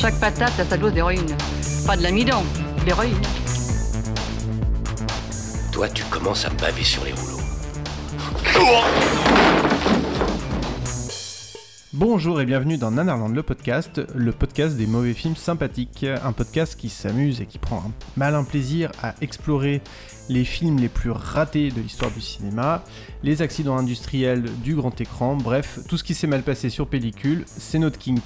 Chaque patate a sa dose d'héroïne. Pas de l'amidon, de l'héroïne. Toi, tu commences à me baver sur les rouleaux. Bonjour et bienvenue dans Nanarland le podcast, le podcast des mauvais films sympathiques, un podcast qui s'amuse et qui prend un malin plaisir à explorer les films les plus ratés de l'histoire du cinéma, les accidents industriels du grand écran, bref, tout ce qui s'est mal passé sur pellicule, c'est notre kink.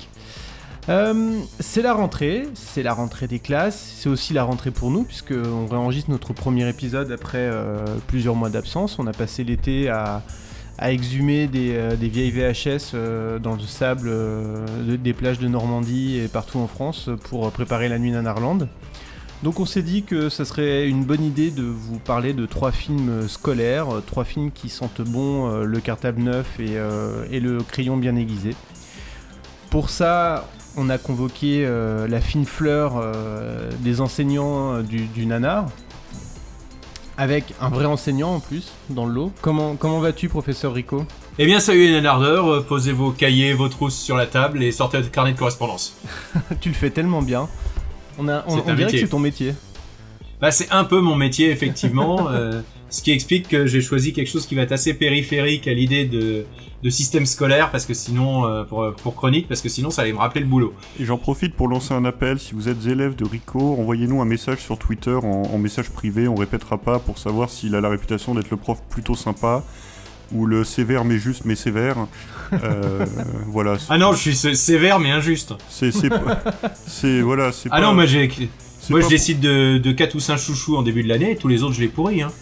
Euh, c'est la rentrée, c'est la rentrée des classes, c'est aussi la rentrée pour nous puisque on réenregistre notre premier épisode après euh, plusieurs mois d'absence. On a passé l'été à, exhumer des, euh, vieilles VHS dans le sable de- des plages de Normandie et partout en France pour préparer la nuit Nanarland. Donc on s'est dit que ça serait une bonne idée de vous parler de trois films scolaires, trois films qui sentent bon le cartable neuf et, et le crayon bien aiguisé. Pour ça, on a convoqué euh, la fine fleur euh, des enseignants euh, du, du nanar, avec un vrai enseignant en plus dans le lot. Comment, comment vas-tu, professeur Rico? Eh bien, salut les nanardeurs, posez vos cahiers, vos trousses sur la table et sortez votre carnet de correspondance. Tu le fais tellement bien. On, a, on, dirait métier. que c'est ton métier. Bah, c'est un peu mon métier, effectivement, ce qui explique que j'ai choisi quelque chose qui va être assez périphérique à l'idée de, de système scolaire, parce que sinon, euh, pour, pour chronique, parce que sinon ça allait me rappeler le boulot. Et j'en profite pour lancer un appel. Si vous êtes élève de Rico, envoyez-nous un message sur Twitter en, en message privé. On répétera pas pour savoir s'il a la réputation d'être le prof plutôt sympa ou le sévère mais juste mais sévère. Euh, voilà. Ah non, je suis sé- sévère mais injuste. C'est c'est voilà. C'est Ah pas- non, moi, j'ai, moi pas je décide de, de 4 ou 5 chouchous en début de l'année, et tous les autres je les pourris. Hein.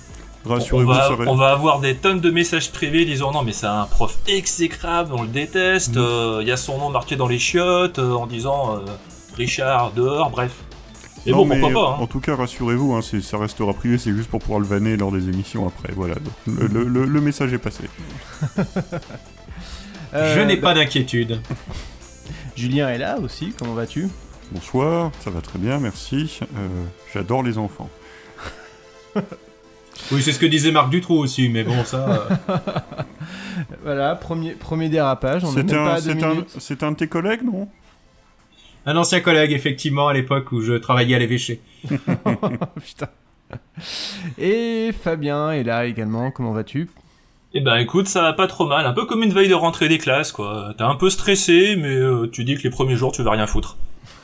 Rassurez-vous, va, ça va- on va avoir des tonnes de messages privés disant non mais c'est un prof exécrable, on le déteste, euh, il y a son nom marqué dans les chiottes euh, en disant euh, Richard dehors, bref. Et Non, bon, mais pourquoi pas hein. En tout cas, rassurez-vous, hein, ça restera privé, c'est juste pour pouvoir le vanner lors des émissions après. Voilà, le, le- le- le message est passé. Euh, je n'ai bah, pas d'inquiétude. Julien est là aussi, comment vas-tu? Bonsoir, ça va très bien, merci. Euh, J'adore les enfants. Oui, c'est ce que disait Marc Dutroux aussi, mais bon, ça. euh, Voilà, premier, premier dérapage, pas un, un, de tes collègues, non? Un ancien collègue, effectivement, à l'époque où je travaillais à l'évêché. Putain. Et Fabien est là également, comment vas-tu? Eh ben écoute, ça va pas trop mal, un peu comme une veille de rentrée des classes quoi. T'es un peu stressé, mais euh, tu dis que les premiers jours tu vas rien foutre.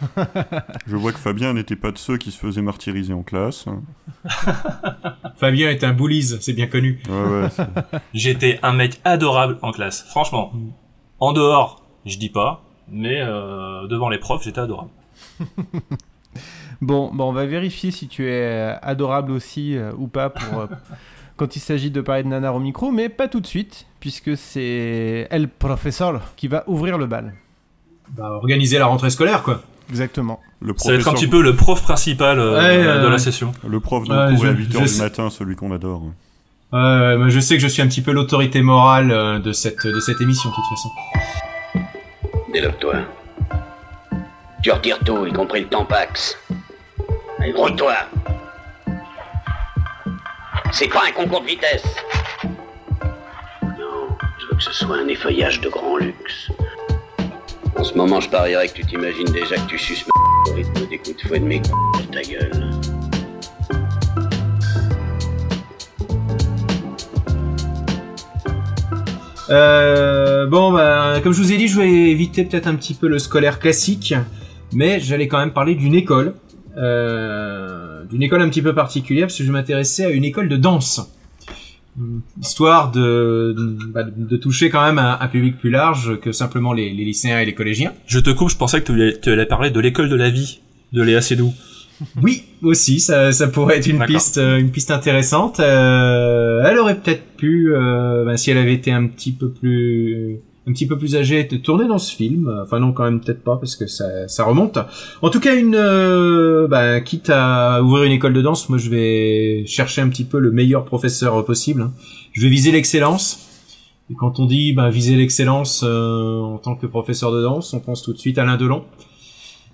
Je vois que Fabien n'était pas de ceux qui se faisaient martyriser en classe. Fabien est un boulise, c'est bien connu. Ouais, ouais, c'est- J'étais un mec adorable en classe, franchement. En dehors, je dis pas, mais euh, devant les profs, j'étais adorable. Bon, bon, on va vérifier si tu es euh, adorable aussi euh, ou pas pour euh, quand il s'agit de parler de nanar au micro, mais pas tout de suite, puisque c'est El Professeur qui va ouvrir le bal. Bah, organiser la rentrée scolaire, quoi. Exactement. le Ça va être un petit peu le prof principal euh, Ouais, de la session. le prof de Ouais, je- à 8h je du matin, celui qu'on adore. Euh, moi, je sais que je suis un petit peu l'autorité morale euh, de cette, de cette émission, de toute façon. Déloque-toi. Tu retires tout, y compris le tampax. Allez, grouille-toi. C'est pas un concours de vitesse. Non, je veux que ce soit un effeuillage de grand luxe. En ce moment, je parierais que tu t'imagines déjà que tu suces ma au rythme des coups de fouet de mes ta gueule. Euh, bon, bah, comme je vous ai dit, je vais éviter peut-être un petit peu le scolaire classique, mais j'allais quand même parler d'une école, euh, d'une école un petit peu particulière, parce que je m'intéressais à une école de danse. Histoire de, de, bah, de toucher quand même un, un public plus large que simplement les, les lycéens et les collégiens. Je te coupe, je pensais que tu allais, tu allais parler de l'école de la vie de Léa Seydoux. Oui, aussi, ça, ça pourrait être une piste, euh, une piste intéressante. Euh, elle aurait peut-être pu, euh, bah, si elle avait été un petit peu plus un petit peu plus âgé était tourné dans ce film. Enfin non, quand même peut-être pas parce que ça, ça remonte. En tout cas, une, euh, bah, quitte à ouvrir une école de danse, moi je vais chercher un petit peu le meilleur professeur possible. hein. Je vais viser l'excellence. Et quand on dit bah, viser l'excellence euh, en tant que professeur de danse, on pense tout de suite à Alain Delon.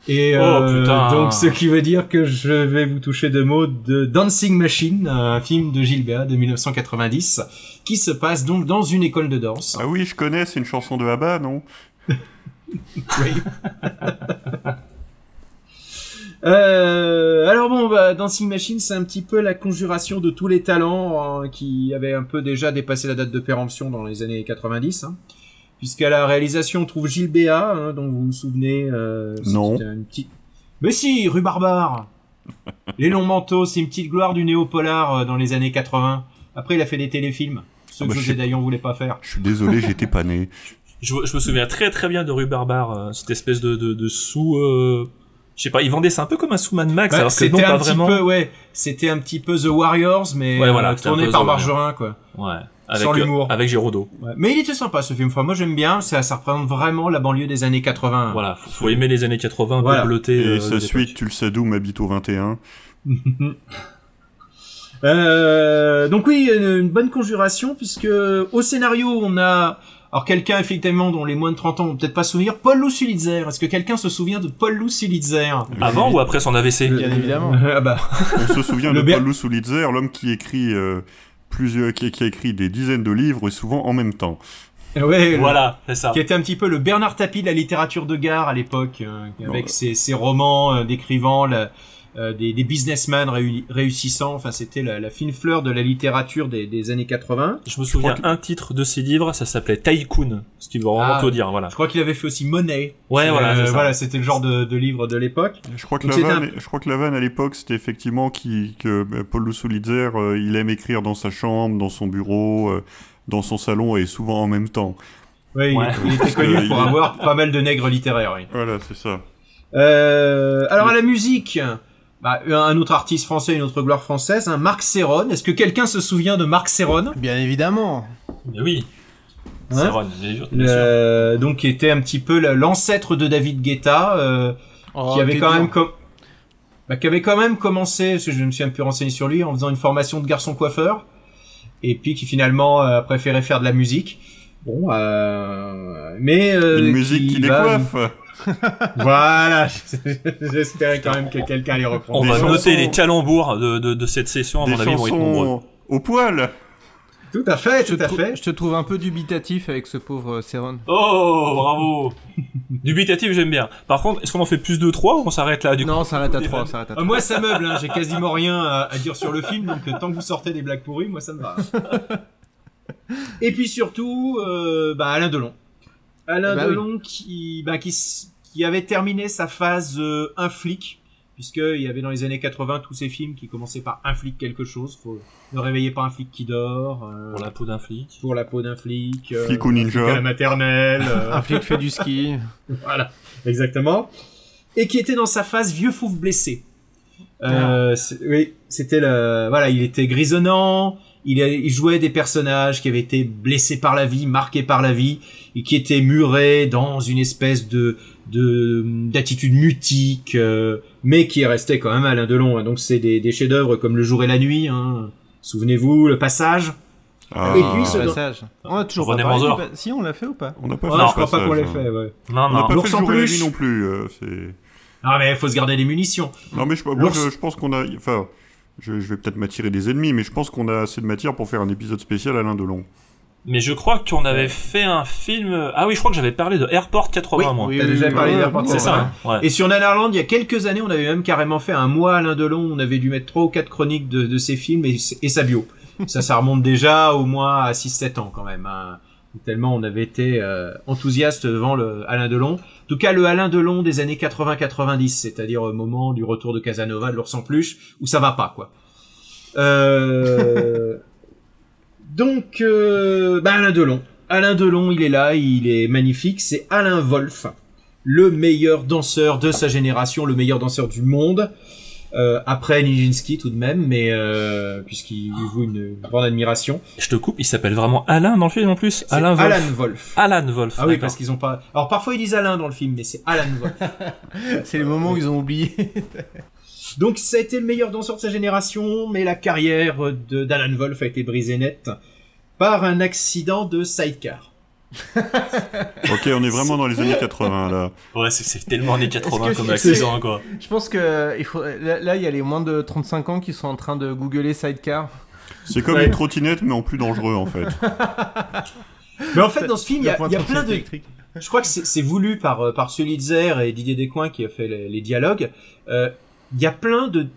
Et Oh, euh, putain. donc ce qui veut dire que je vais vous toucher deux mots de Dancing Machine, un film de Gilbert de 1990, qui se passe donc dans une école de danse. Ah oui, je connais, c'est une chanson de Abba, non? Oui. Euh, alors bon, bah, Dancing Machine, c'est un petit peu la conjuration de tous les talents euh, qui avaient un peu déjà dépassé la date de péremption dans les années 90. Hein. Puisqu'à la réalisation, on trouve Gilles Béat, hein, dont vous vous souvenez. Euh, Non. c'était une petite... Mais si, rue Barbare Les longs manteaux, c'est une petite gloire du néo-polar euh, dans les années 80. Après, il a fait des téléfilms, ceux Ah bah, que je José Dayan voulait pas faire. Je suis désolé, j'étais pas né. Je, je me souviens très très bien de Rue Barbare, euh, cette espèce de, de, de sous. Euh, je sais pas, ils vendaient ça un peu comme un sous Mad Max, Bah, alors que non, c'était pas un petit vraiment. peu, ouais, c'était un petit peu The Warriors, mais Ouais, voilà, euh, un tourné par. Margerin, quoi. Ouais. Avec, Sans euh, l'humour. avec Géraudot. Ouais. Mais il était sympa ce film. Enfin, moi j'aime bien. Ça, ça représente vraiment la banlieue des années 80. Voilà, faut, faut aimer les années 80, un peu Voilà. bleuté. Et euh, sa suite, tu le sais d'où, m'habite au 21. Euh, donc oui, une, bonne conjuration puisque au scénario on a alors quelqu'un effectivement dont les moins de 30 ans vont peut-être pas se souvenir, Paul Lussulitzer. Est-ce que quelqu'un se souvient de Paul Lussulitzer Avant ou après son AVC Bien évidemment. Ah bah. On se souvient Le de Paul Sulitzer, l'homme qui écrit euh, plusieurs, qui, qui a écrit des dizaines de livres et souvent en même temps. Ouais, Voilà, c'est ça. qui était un petit peu le Bernard Tapie de la littérature de gare à l'époque, euh, avec ses, ses romans euh, décrivant la- euh, des, des businessmen réu- réussissants. Enfin, c'était la, la fine fleur de la littérature des, des années 80. Je me souviens crois un titre de ses livres, ça s'appelait Tycoon, ce qui veut vraiment Ah. tout dire, voilà. Je crois qu'il avait fait aussi Money. Ouais, voilà, ça. voilà, c'était le genre de, de livre de l'époque. Je crois que, Donc la vanne, je crois que la vanne à l'époque, c'était effectivement qui, que euh, Paul euh, il aime écrire dans sa chambre, dans son bureau, euh, dans son salon et souvent en même temps. Oui, Ouais. il, il était connu Euh, pour avoir pas mal de nègres littéraires. Oui. Voilà, c'est ça. Euh, alors à la musique, bah, un autre artiste français, une autre gloire française, hein, Marc Serron. Est-ce que quelqu'un se souvient de Marc Serron Bien évidemment. Mais oui. Hein? C'est Ron, bien sûr, bien sûr. Euh, Donc qui était un petit peu la- l'ancêtre de David Guetta, euh, Oh, qui avait quand même com- bah, qui avait quand même commencé, parce que je me suis un peu renseigné sur lui, en faisant une formation de garçon coiffeur, et puis qui finalement euh, a préféré faire de la musique. Bon, euh, mais euh, Une musique qui décoiffe. Voilà, j'espérais quand même que quelqu'un les reprend. On des va chansons- noter les calembours de, de, de cette session, à Des mon avis, ils vont être nombreux. chansons au poil. Tout à fait, tout à fait. Je te trouve un peu dubitatif avec ce pauvre Céron. Oh, bravo Dubitatif, j'aime bien. Par contre, est-ce qu'on en fait plus de 3 ou on s'arrête là du coup Non, ça arrête à Des 3, vannes. ça arrête à Euh, 3. moi, ça meuble, hein. j'ai quasiment rien à, à dire sur le film, donc euh, tant que vous sortez des blagues pourries, moi ça me va. Et puis surtout, euh, bah, Alain Delon. Alain Eh oui. Delon qui, bah, qui, qui avait terminé sa phase euh, un flic, puisqu'il y avait dans les années 80 tous ces films qui commençaient par un flic quelque chose. Faut, ne réveillez pas un flic qui dort. euh, Pour la peau d'un flic. pour la peau d'un flic. euh, Flic ou ninja. un flic à la maternelle. euh, Un flic fait du ski. voilà, exactement. Et qui était dans sa phase vieux fauve blessé. Euh, c'est- oui, c'était le, voilà, il était grisonnant. Il, a- il jouait des personnages qui avaient été blessés par la vie, marqués par la vie, et qui étaient murés dans une espèce de de d'attitude mutique, euh, mais qui restait quand même Alain Delon. hein. Donc c'est des, des chefs-d'œuvre comme Le jour et la nuit. Hein. Souvenez-vous, Le Passage. Ah, Et puis, ce- Passage. On a toujours René pas parlé du Si, on l'a fait ou pas on n'a pas fait je le crois pas qu'on passage, l'ait hein. fait. Ouais. Non, On n'a non. pas L'ours fait en le jour et la nuit non plus. euh, c'est... Ah mais faut se garder des munitions. Non, mais je, moi, je, je pense qu'on a. Enfin, je, je vais peut-être m'attirer des ennemis, mais je pense qu'on a assez de matière pour faire un épisode spécial Alain Delon. Mais je crois qu'on avait fait un film. Ah oui, je crois que j'avais parlé de Airport 80, moi. T'as déjà parlé d'Airport C'est ça, Ouais. Et sur Nanarland, il y a quelques années, on avait même carrément fait un mois Alain Delon. On avait dû mettre trois ou quatre chroniques de, de ses films et, et sa bio. ça, ça remonte déjà au moins à 6-7 ans quand même. hein. Tellement on avait été euh, enthousiaste devant le Alain Delon. En tout cas, le Alain Delon des années 80-90, c'est-à-dire au moment du retour de Casanova, de l'ours en peluche, où ça va pas, quoi. Euh... Donc, euh... bah, Alain Delon. Alain Delon, il est là, il est magnifique. C'est Alain Wolf, le meilleur danseur de sa génération, le meilleur danseur du monde. Euh, après Nijinsky tout de même, mais euh, puisqu'il lui joue une, grande admiration. Je te coupe, il s'appelle vraiment Alain dans le film en plus Alain Wolf. Alan Wolf. Alan Wolf. Ah oui, parce qu'ils ont pas. Alors parfois ils disent Alain dans le film, mais c'est Alan Wolf. C'est les moments où ils ont oublié. Donc ça a été le meilleur danseur de sa génération, mais la carrière de d'Alan Wolf a été brisée net par un accident de sidecar. Ok, on est vraiment dans les années 80 là. Ouais, c'est- tellement années 80 Est-ce que comme c'est- accident, quoi. Je pense que il faut... là, là, il y a les moins de 35 ans qui sont en train de googler Sidecar. C'est comme Ouais. une trottinette mais en plus dangereux en fait. Mais en fait dans ce film, il y a, y plein de, électrique. Je crois que c'est voulu par euh, par Sulitzer et Didier Descoings qui a fait les, les dialogues. Euh, Il y a plein de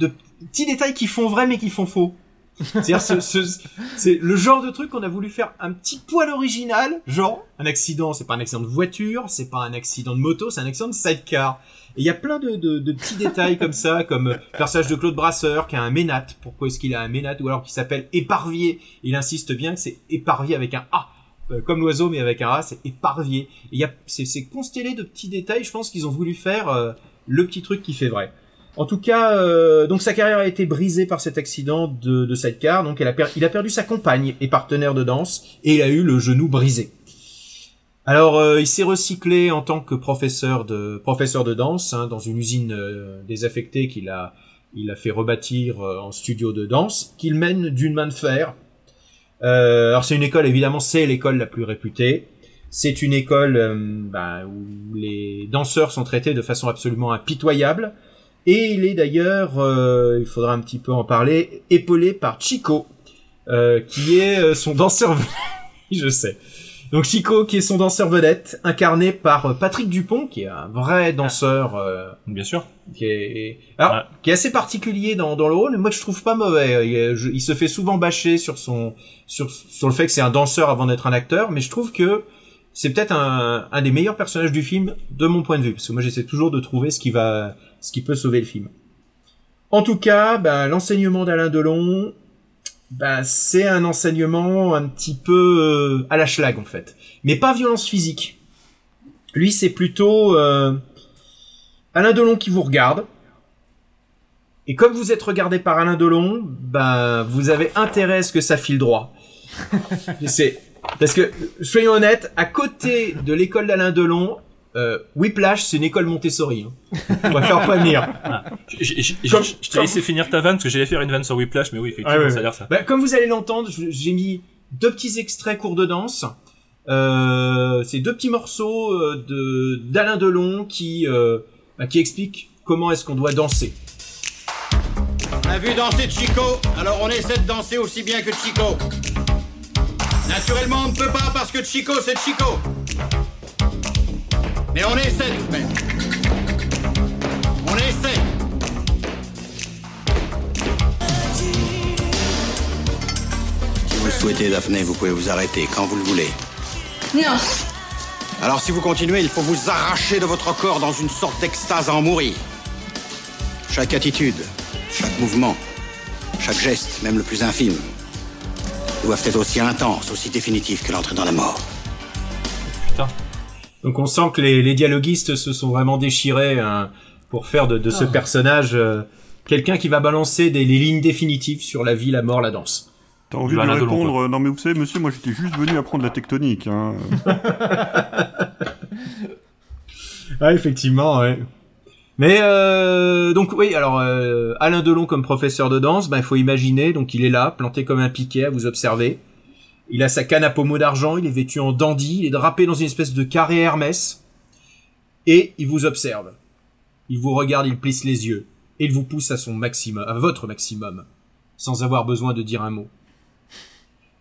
de petits détails qui font vrai mais qui font faux. C'est-à-dire ce, ce- c'est le genre de truc qu'on a voulu faire un petit poil original, genre un accident, c'est pas un accident de voiture, c'est pas un accident de moto, c'est un accident de sidecar. Et il y a plein de, de, de petits détails comme ça, comme euh, le personnage de Claude Brasseur qui a un ménat. Pourquoi est-ce qu'il a un ménat? Ou alors qui s'appelle éparvier. Il insiste bien que c'est éparvier avec un A. Euh, comme l'oiseau mais avec un A, c'est éparvier. C'est constellé de petits détails. Je pense qu'ils ont voulu faire euh, le petit truc qui fait vrai. En tout cas, euh, donc sa carrière a été brisée par cet accident de, de sidecar. Donc il a perdu sa compagne et partenaire de danse et il a eu le genou brisé. Alors euh, il s'est recyclé en tant que professeur de professeur de danse hein, dans une usine euh, désaffectée qu'il a il a fait rebâtir en studio de danse qu'il mène d'une main de fer. Alors c'est une école évidemment c'est l'école la plus réputée. C'est une école bah, où les danseurs sont traités de façon absolument impitoyable. Et il est d'ailleurs, euh, il faudra un petit peu en parler, épaulé par Chico, euh, qui est euh, son danseur vedette. Je sais. Donc Chico, qui est son danseur vedette, incarné par euh, Patrick Dupont, qui est un vrai danseur, euh, Bien sûr. qui est, alors, Ouais. qui est assez particulier dans, dans le rôle. Mais moi, je trouve pas mauvais. Il, est- je- il se fait souvent bâcher sur son, sur, sur le fait que c'est un danseur avant d'être un acteur, mais je trouve que c'est peut-être un, un des meilleurs personnages du film de mon point de vue, parce que moi, j'essaie toujours de trouver ce qui va, ce qui peut sauver le film. En tout cas, ben, l'enseignement d'Alain Delon, ben, c'est un enseignement un petit peu euh, à la schlag en fait, mais pas violence physique. Lui, c'est plutôt euh, Alain Delon qui vous regarde. Et comme vous êtes regardé par Alain Delon, ben vous avez intérêt à ce que ça file droit. C'est parce que soyons honnêtes, à côté de l'école d'Alain Delon, euh, Whiplash, c'est une école Montessori. Hein. On va faire prévenir. Je, je- je- je- Comme- je t'ai comme- laissé finir ta vanne parce que j'allais faire une vanne sur Whiplash, mais oui, effectivement, Ah ça a l'air ça. Bah, comme vous allez l'entendre, j'ai mis deux petits extraits courts de danse. Euh, c'est deux petits morceaux euh, de d'Alain Delon qui euh, bah, qui expliquent comment est-ce qu'on doit danser. On a vu danser Chico, alors on essaie de danser aussi bien que Chico. Naturellement, on ne peut pas parce que Chico, c'est Chico. Mais on essaie tout de même. On essaie. Si vous le souhaitez, Daphné, vous pouvez vous arrêter quand vous le voulez. Non. Alors si vous continuez, il faut vous arracher de votre corps dans une sorte d'extase à en mourir. Chaque attitude, chaque mouvement, chaque geste, même le plus infime, doivent être aussi intenses, aussi définitifs que l'entrée dans la mort. Putain. Donc on sent que les, les dialoguistes se sont vraiment déchirés hein, pour faire de, de ce personnage euh, quelqu'un qui va balancer des, les lignes définitives sur la vie, la mort, la danse. T'as envie de lui répondre euh, Non mais vous savez monsieur, moi j'étais juste venu apprendre la tectonique. Hein. Ah, effectivement, ouais. Mais euh, donc oui, alors euh, Alain Delon comme professeur de danse, ben il faut imaginer, donc il est là, planté comme un piquet à vous observer. Il a sa canne à pommeau d'argent, il est vêtu en dandy, il est drapé dans une espèce de carré Hermès, et il vous observe. Il vous regarde, il plisse les yeux, et il vous pousse à son maximum, à votre maximum, sans avoir besoin de dire un mot.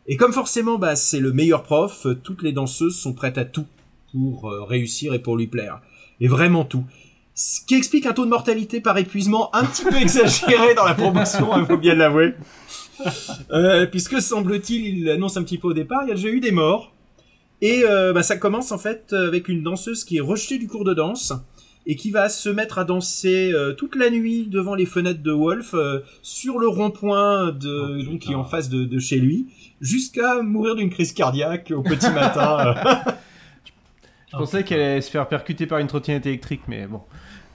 Et comme forcément, bah, c'est le meilleur prof, toutes les danseuses sont prêtes à tout pour euh, réussir et pour lui plaire. Et vraiment tout. Ce qui explique un taux de mortalité par épuisement un petit peu exagéré dans la promotion, il faut bien l'avouer. Euh, puisque semble-t-il, il annonce un petit peu au départ, il y a déjà eu des morts. Et euh, bah, ça commence en fait avec une danseuse qui est rejetée du cours de danse et qui va se mettre à danser euh, toute la nuit devant les fenêtres de Wolf euh, sur le rond-point de donc qui est en face de, de chez lui jusqu'à mourir d'une crise cardiaque au petit matin. Je pensais qu'elle allait se faire percuter par une trottinette électrique, mais bon.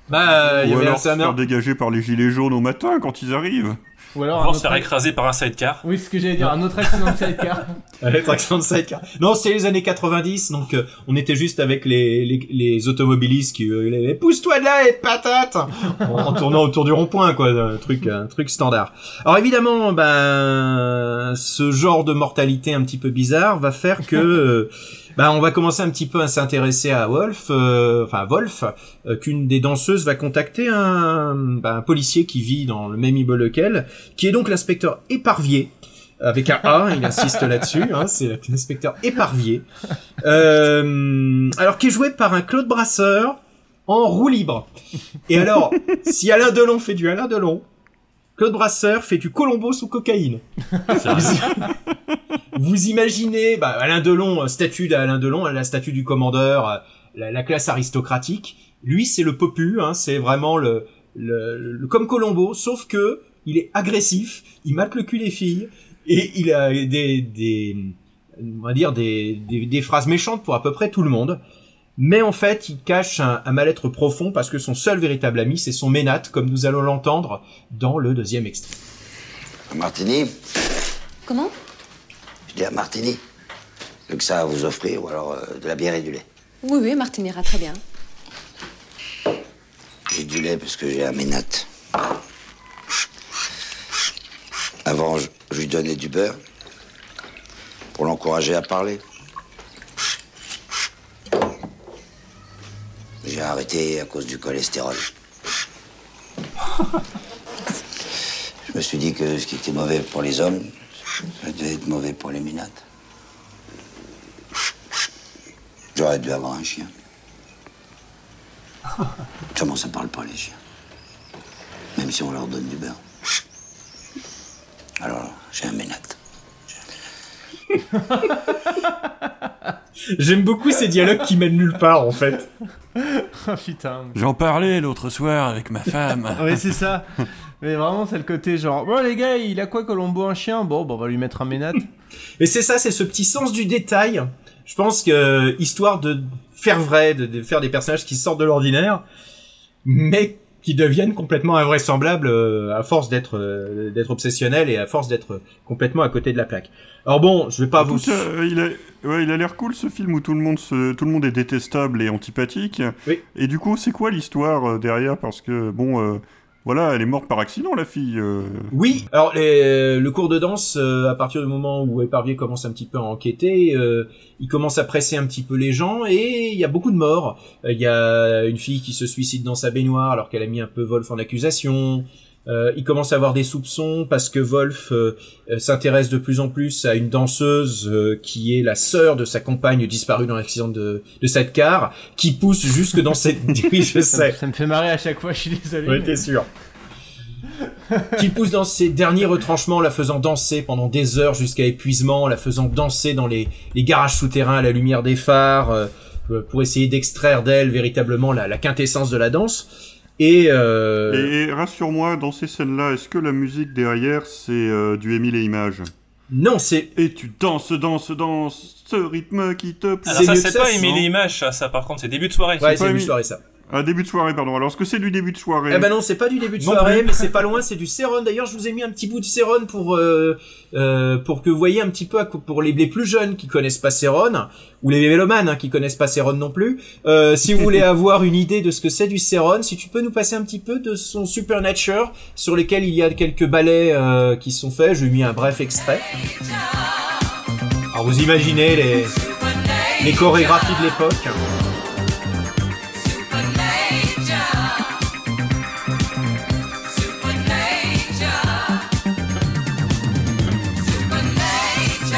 Bah, il y avait un alors se faire dégager par les gilets jaunes au matin quand ils arrivent. Ou alors On un va autre... se faire écraser par un sidecar. Oui, ce que j'allais dire, un autre accident de sidecar. Ouais, traction de sidecar. Non, c'était les années 90, donc euh, on était juste avec les, les, les automobilistes qui euh, pousse-toi de là et patate en, en tournant autour du rond-point, quoi, un truc, un truc standard. Alors évidemment, ben, ce genre de mortalité un petit peu bizarre va faire que, ben, on va commencer un petit peu à s'intéresser à Wolf, euh, enfin à Wolf, euh, qu'une des danseuses va contacter un, ben, un policier qui vit dans le même immeuble qu'elle, qui est donc l'inspecteur Éparvier avec un A, il insiste là-dessus, hein, c'est l'inspecteur éparvier. Euh, alors qui est joué par un Claude Brasseur en roue libre. Et alors, si Alain Delon fait du Alain Delon, Claude Brasseur fait du Colombo sous cocaïne. Vous, imaginez, bah, Alain Delon, euh, statue d'Alain Delon, la statue du commandeur, euh, la, la classe aristocratique. Lui, c'est le popu, hein, c'est vraiment le, le, le- comme Colombo, sauf que il est agressif, il mate le cul des filles et il a des, des on va dire des, des, des phrases méchantes pour à peu près tout le monde. Mais en fait, il cache un, un mal-être profond parce que son seul véritable ami, c'est son ménate, comme nous allons l'entendre dans le deuxième extrait. Un martini Comment? Je dis un martini. J'ai que ça à vous offrir, ou alors euh, de la bière et du lait. Oui, oui, Martin ira très bien. J'ai du lait parce que j'ai un ménate. Avant, je, je lui donnais du beurre pour l'encourager à parler. J'ai arrêté à cause du cholestérol. Je me suis dit que ce qui était mauvais pour les hommes, ça devait être mauvais pour les ménates. J'aurais dû avoir un chien. Comment ça parle pas les chiens? Même si on leur donne du beurre. Alors, j'ai un ménate. J'aime beaucoup ces dialogues qui mènent nulle part, en fait. Putain. J'en parlais l'autre soir avec ma femme. Oui, c'est ça. Mais vraiment, c'est le côté genre, bon les gars, il a quoi Colombo un chien? Bon, bah, on va lui mettre un ménate. Mais c'est ça, c'est ce petit sens du détail. Je pense que, histoire de faire vrai, de, de faire des personnages qui sortent de l'ordinaire, mais qui deviennent complètement invraisemblables euh, à force d'être euh, d'être obsessionnels et à force d'être complètement à côté de la plaque. Alors bon, je vais pas vous... Tout, euh, il a, ouais, il a l'air cool ce film où tout le monde se, tout le monde est détestable et antipathique. Oui. Et du coup, c'est quoi l'histoire derrière? Parce que bon, euh, voilà, elle est morte par accident la fille. euh. Oui, alors les- le cours de danse, euh, à partir du moment où Éparvier commence un petit peu à enquêter, euh, il commence à presser un petit peu les gens et il y a beaucoup de morts. Euh, Il y a une fille qui se suicide dans sa baignoire alors qu'elle a mis un peu Wolf en accusation. Euh, il commence à avoir des soupçons parce que Wolf euh, euh, s'intéresse de plus en plus à une danseuse euh, qui est la sœur de sa compagne disparue dans l'accident de, de cette car, qui pousse jusque dans cette... oui, je sais. ça me fait marrer à chaque fois, je suis désolé. Oui, mais- t'es sûr. qui pousse dans ses derniers retranchements, la faisant danser pendant des heures jusqu'à épuisement, la faisant danser dans les, les garages souterrains à la lumière des phares, euh, pour essayer d'extraire d'elle véritablement la, la quintessence de la danse. Et, euh, Et, et rassure-moi, dans ces scènes-là, est-ce que la musique derrière c'est euh, du Émile et Images non, c'est Et tu danses, danses, danses, ce rythme qui te plaît. Alors ça, c'est pas sinon. Emily Image, ça, ça, par contre, c'est début de soirée. ouais, c'est du mis- soirée ça. Un début de soirée, pardon. Alors, est-ce que c'est du début de soirée Eh ben non, c'est pas du début de Non soirée, plus. mais c'est pas loin, c'est du Céron. D'ailleurs, je vous ai mis un petit bout de Céron pour euh, euh, pour que vous voyez un petit peu pour les, les plus jeunes qui connaissent pas Céron ou les mélomanes hein, qui connaissent pas Céron non plus. Euh, si vous voulez avoir une idée de ce que c'est du Céron, si tu peux nous passer un petit peu de son Supernature sur lesquels il y a quelques ballets euh, qui sont faits. Je lui ai mis un bref extrait. Alors vous imaginez les les chorégraphies de l'époque.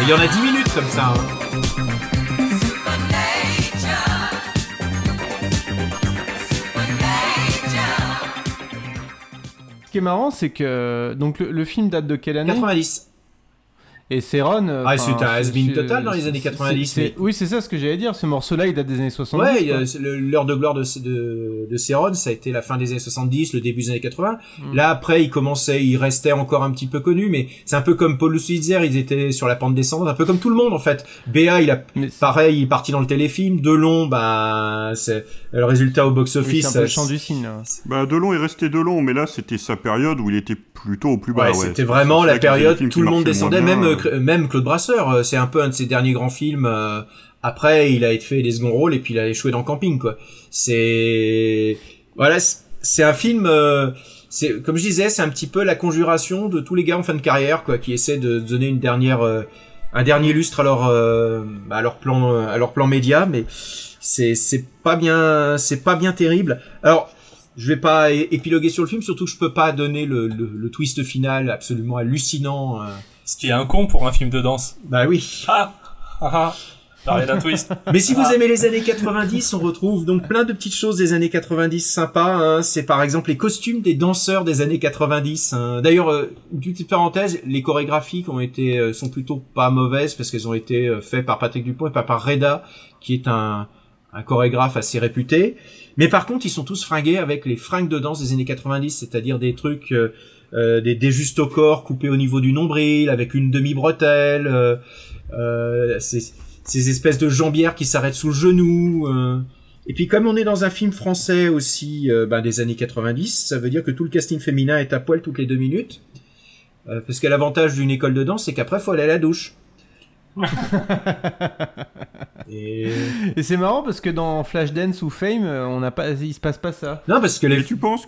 Il y en a 10 minutes comme ça. hein. Ce qui est marrant, c'est que donc le, le film date de quelle année? 90. Et Céron. euh, Ah, c'était un has-been c'est- total dans les c'est- années c'est- 90, c'est- mais- Oui, c'est ça ce que j'allais dire. Ce morceau-là, il date des années 70. Ouais, euh, c'est le- l'heure de gloire de, de, de Céron, ça a été la fin des années 70, le début des années 80. Mm. Là, après, il commençait, il restait encore un petit peu connu, mais c'est un peu comme Paul Switzer, ils étaient sur la pente descendante, un peu comme tout le monde, en fait. Béa, il a, Mais- pareil, il est parti dans le téléfilm. Delon, bah, c'est, le résultat au Oui, box-office. c'est un peu le chant du cygne. là. Bah, Delon est resté Delon, mais là, c'était sa période où il était plutôt au plus bas. Ouais, ouais. c'était vraiment vrai la période, films tout le monde descendait, même, euh, même Claude Brasseur, euh, c'est un peu un de ses derniers grands films. euh, après, il a fait des seconds rôles et puis il a échoué dans Camping, quoi. C'est, voilà, c'est- un film, euh, c'est, comme je disais, c'est un petit peu la conjuration de tous les gars en fin de carrière, quoi, qui essaient de donner une dernière, un dernier lustre à leur, à leur plan, à leur plan média, mais c'est, c'est pas bien, c'est pas bien terrible. Alors, je vais pas épiloguer sur le film, surtout que je peux pas donner le, le, le twist final absolument hallucinant. euh. Ce qui est un con pour un film de danse. Bah oui. Ah Ah ah d'un twist. Mais si vous aimez les années 90, on retrouve donc plein de petites choses des années 90 sympas. hein. C'est par exemple les costumes des danseurs des années 90. hein. D'ailleurs, euh, une petite parenthèse, les chorégraphies qui ont été euh, sont plutôt pas mauvaises parce qu'elles ont été faites par Patrick Dupont et pas par Reda, qui est un, un chorégraphe assez réputé. Mais par contre, ils sont tous fringués avec les fringues de danse des années 90, c'est-à-dire des trucs, euh, euh, des, des justes au corps coupés au niveau du nombril, avec une demi-bretelle, euh, euh, ces, ces espèces de jambières qui s'arrêtent sous le genou. euh. Et puis comme on est dans un film français aussi ben, des années 90, ça veut dire que tout le casting féminin est à poil toutes les deux minutes. Parce que l'avantage d'une école de danse, c'est qu'après, faut aller à la douche. Et... Et c'est marrant parce que dans Flashdance ou Fame, euh, on n'a pas, il se passe pas ça. Non, parce que les... Tu penses...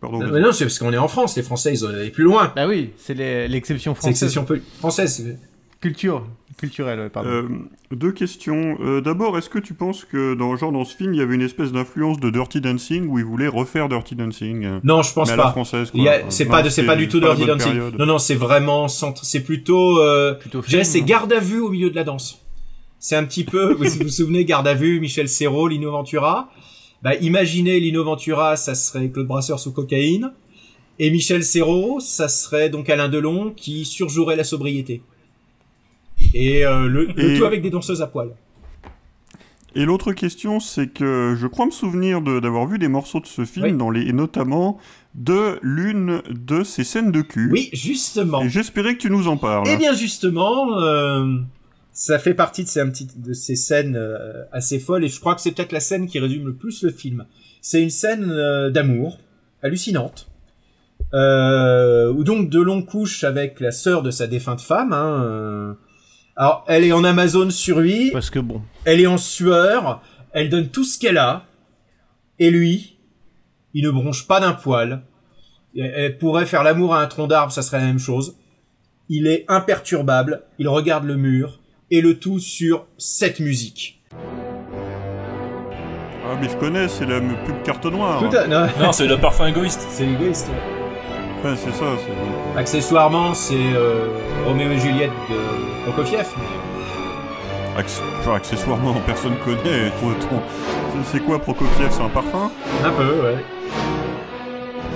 Pardon. Non, mais non, c'est parce qu'on est en France. Les Français, ils ont allé plus loin. Bah oui, c'est les- l'exception C'est française. exception peu- française. c'est- Culture, ouais, pardon. Euh, deux questions. Euh, D'abord, est-ce que tu penses que dans, genre, dans ce film, il y avait une espèce d'influence de Dirty Dancing où ils voulaient refaire Dirty Dancing? Euh, Non, je pense mais à la pas. française, C'est pas, c'est du tout pas Dirty Dancing. période. Non, non, c'est vraiment centre. C'est plutôt. Euh, Plutôt c'est hein. garde à vue au milieu de la danse. C'est un petit peu. vous vous souvenez, garde à vue, Michel Serrault, Lino Ventura. Bah, imaginez Lino Ventura, ça serait Claude Brasseur sous cocaïne. Et Michel Serrault, ça serait donc Alain Delon qui surjouerait la sobriété. Et euh, le, le Et- tout avec des danseuses à poil. Et l'autre question, c'est que je crois me souvenir de- d'avoir vu des morceaux de ce film, Oui. dans les, et notamment de l'une de ces scènes de cul. Oui, justement. Et j'espérais que tu nous en parles. Eh bien justement, euh, ça fait partie de ces, un petit- de ces scènes euh, assez folles et je crois que c'est peut-être la scène qui résume le plus le film. C'est une scène euh, d'amour hallucinante. Euh, où donc Delon couche avec la sœur de sa défunte femme. Hein. Alors, elle est en Amazon sur lui, Parce que bon. elle est en sueur, elle donne tout ce qu'elle a, et lui, il ne bronche pas d'un poil. Elle- pourrait faire l'amour à un tronc d'arbre, ça serait la même chose. Il est imperturbable, il regarde le mur, et le tout sur cette musique. Ah, mais je connais, c'est la pub carte noire. Tout à... non, Non, c'est le parfum égoïste. c'est égoïste. ouais. Ouais, c'est ça. c'est- Accessoirement, c'est euh, Roméo et Juliette de Prokofiev. mais- Acc- enfin, accessoirement, personne connaît. C'est quoi Prokofiev? C'est un parfum? Un peu, ouais,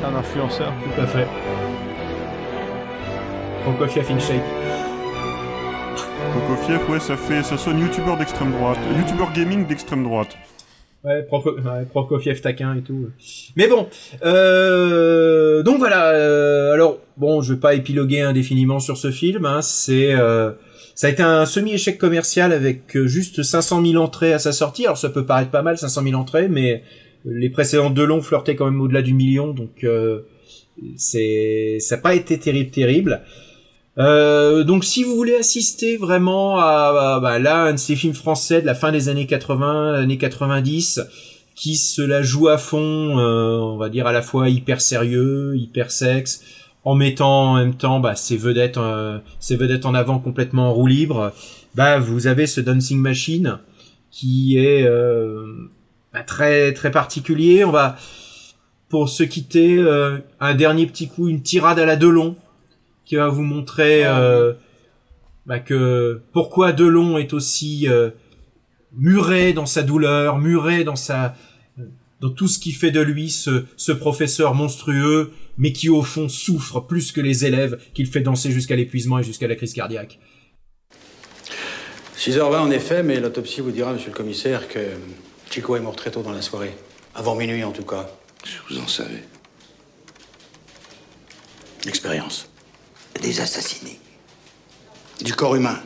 C'est un influenceur. tout à fait. Prokofiev in shape. Prokofiev, ouais, ça fait, ça sonne youtubeur d'extrême droite. Youtubeur gaming d'extrême droite. Ouais, Proko- ouais, Prokofiev taquin et tout. Mais bon, euh, donc voilà. euh, alors bon, je vais pas épiloguer indéfiniment sur ce film. Hein, c'est euh, ça a été un semi-échec commercial avec euh, juste 500 000 entrées à sa sortie. Alors ça peut paraître pas mal, 500 000 entrées, mais les précédents deux longs flirtaient quand même au-delà du million, donc euh, c'est ça n'a pas été terrible, terrible. Euh, donc si vous voulez assister vraiment à, à- bah, là un de ces films français de la fin des années 80, années 90, qui se la joue à fond, euh, on va dire à la fois hyper sérieux, hyper sexe, en mettant en même temps bah, ses vedettes, euh, ses vedettes en avant complètement en roue libre, bah vous avez ce Dancing Machine qui est euh, bah, très très particulier. On va pour se quitter euh, un dernier petit coup, une tirade à la Delon qui va vous montrer euh, bah, que pourquoi Delon est aussi euh, muré dans sa douleur, muré dans sa dans tout ce qui fait de lui ce, ce professeur monstrueux mais qui au fond souffre plus que les élèves qu'il fait danser jusqu'à l'épuisement et jusqu'à la crise cardiaque. 6h20 en effet, mais l'autopsie vous dira, monsieur le commissaire, que Chico est mort très tôt dans la soirée. Avant minuit en tout cas. Vous en savez. L'expérience. Des assassinés. Du corps humain.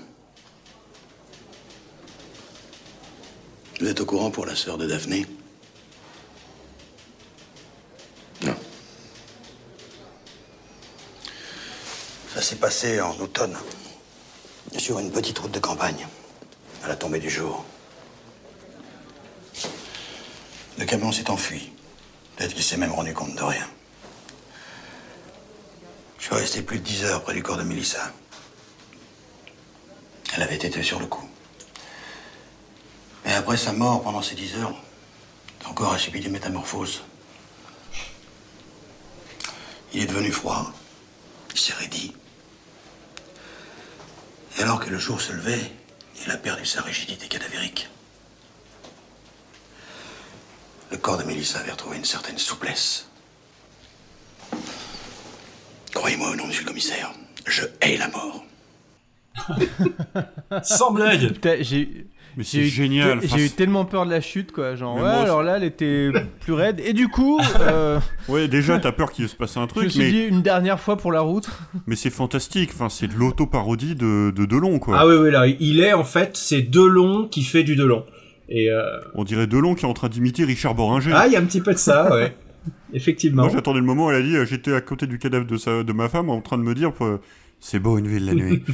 Vous êtes au courant pour la sœur de Daphné? Non. Ça s'est passé en automne, sur une petite route de campagne, à la tombée du jour. Le camion s'est enfui. Peut-être qu'il s'est même rendu compte de rien. Je suis resté plus de dix heures près du corps de Mélissa. Elle avait été sur le coup. Mais après sa mort, pendant ces dix heures, son corps a subi des métamorphoses. Il est devenu froid. Il s'est raidi. Et alors que le jour se levait, il a perdu sa rigidité cadavérique. Le corps de Mélissa avait retrouvé une certaine souplesse. Croyez-moi au nom, monsieur le commissaire, je hais la mort. Sans blague Putain, j'ai. Mais c'est eu, génial. Enfin, J'ai eu tellement peur de la chute, quoi. Genre, Mais ouais, moi alors là, elle était plus raide. Et du coup, euh, Ouais, déjà, t'as peur qu'il se passe un je me truc, suis mais, dit une dernière fois pour la route. mais c'est fantastique. Enfin, c'est de l'auto-parodie de, de Delon, quoi. Ah oui, oui, là, il est en fait, c'est Delon qui fait du Delon. Et euh... On dirait Delon qui est en train d'imiter Richard Boringer. ah, il y a un petit peu de ça, ouais. Effectivement. Moi, j'attendais le moment où elle a dit euh, j'étais à côté du cadavre de, sa, de ma femme en train de me dire euh, c'est beau une ville la nuit.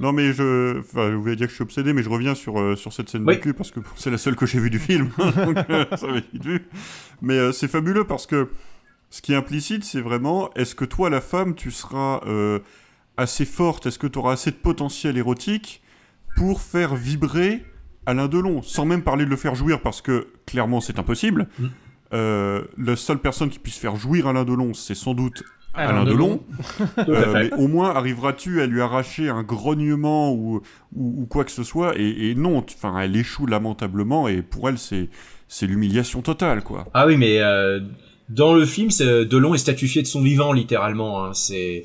non, mais je. Enfin, je voulais dire que je suis obsédé, mais je reviens sur, euh, sur cette scène Oui. de cul parce que c'est la seule que j'ai vue du film. Donc, euh, ça va vite vu. Mais euh, c'est fabuleux parce que ce qui est implicite, c'est vraiment est-ce que toi, la femme, tu seras assez forte? Est-ce que tu auras assez de potentiel érotique pour faire vibrer Alain Delon Sans même parler de le faire jouir parce que clairement, c'est impossible. Mm. Euh, la seule personne qui puisse faire jouir Alain Delon, c'est sans doute Alain Alain, Delon. Euh, mais au moins, arriveras-tu à lui arracher un grognement ou, ou, ou quoi que ce soit et, et non, enfin, elle échoue lamentablement et pour elle, c'est c'est l'humiliation totale, quoi. Ah oui, mais euh, dans le film, c'est- Delon est statufié de son vivant, littéralement. hein. C'est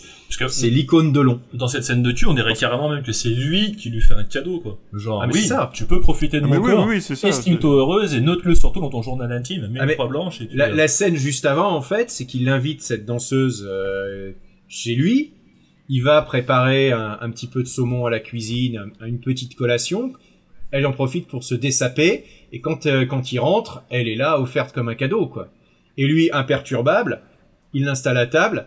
c'est l'icône Delon. dans cette scène de cul, on dirait carrément même que c'est lui qui lui fait un cadeau, quoi. Genre, Ah, mais oui, c'est ça. tu peux profiter de Ah, mon oui, corps. oui, oui, c'est ça. Estime-toi heureuse et note-le surtout dans ton journal intime. Mets Ah, une croix blanche et tu La, euh, la scène juste avant, en fait, c'est qu'il invite cette danseuse euh, chez lui. Il va préparer un, un petit peu de saumon à la cuisine, un- une petite collation. Elle en profite pour se dessaper. Et quand, euh, quand il rentre, elle est là, offerte comme un cadeau, quoi. Et lui, imperturbable, il l'installe à table.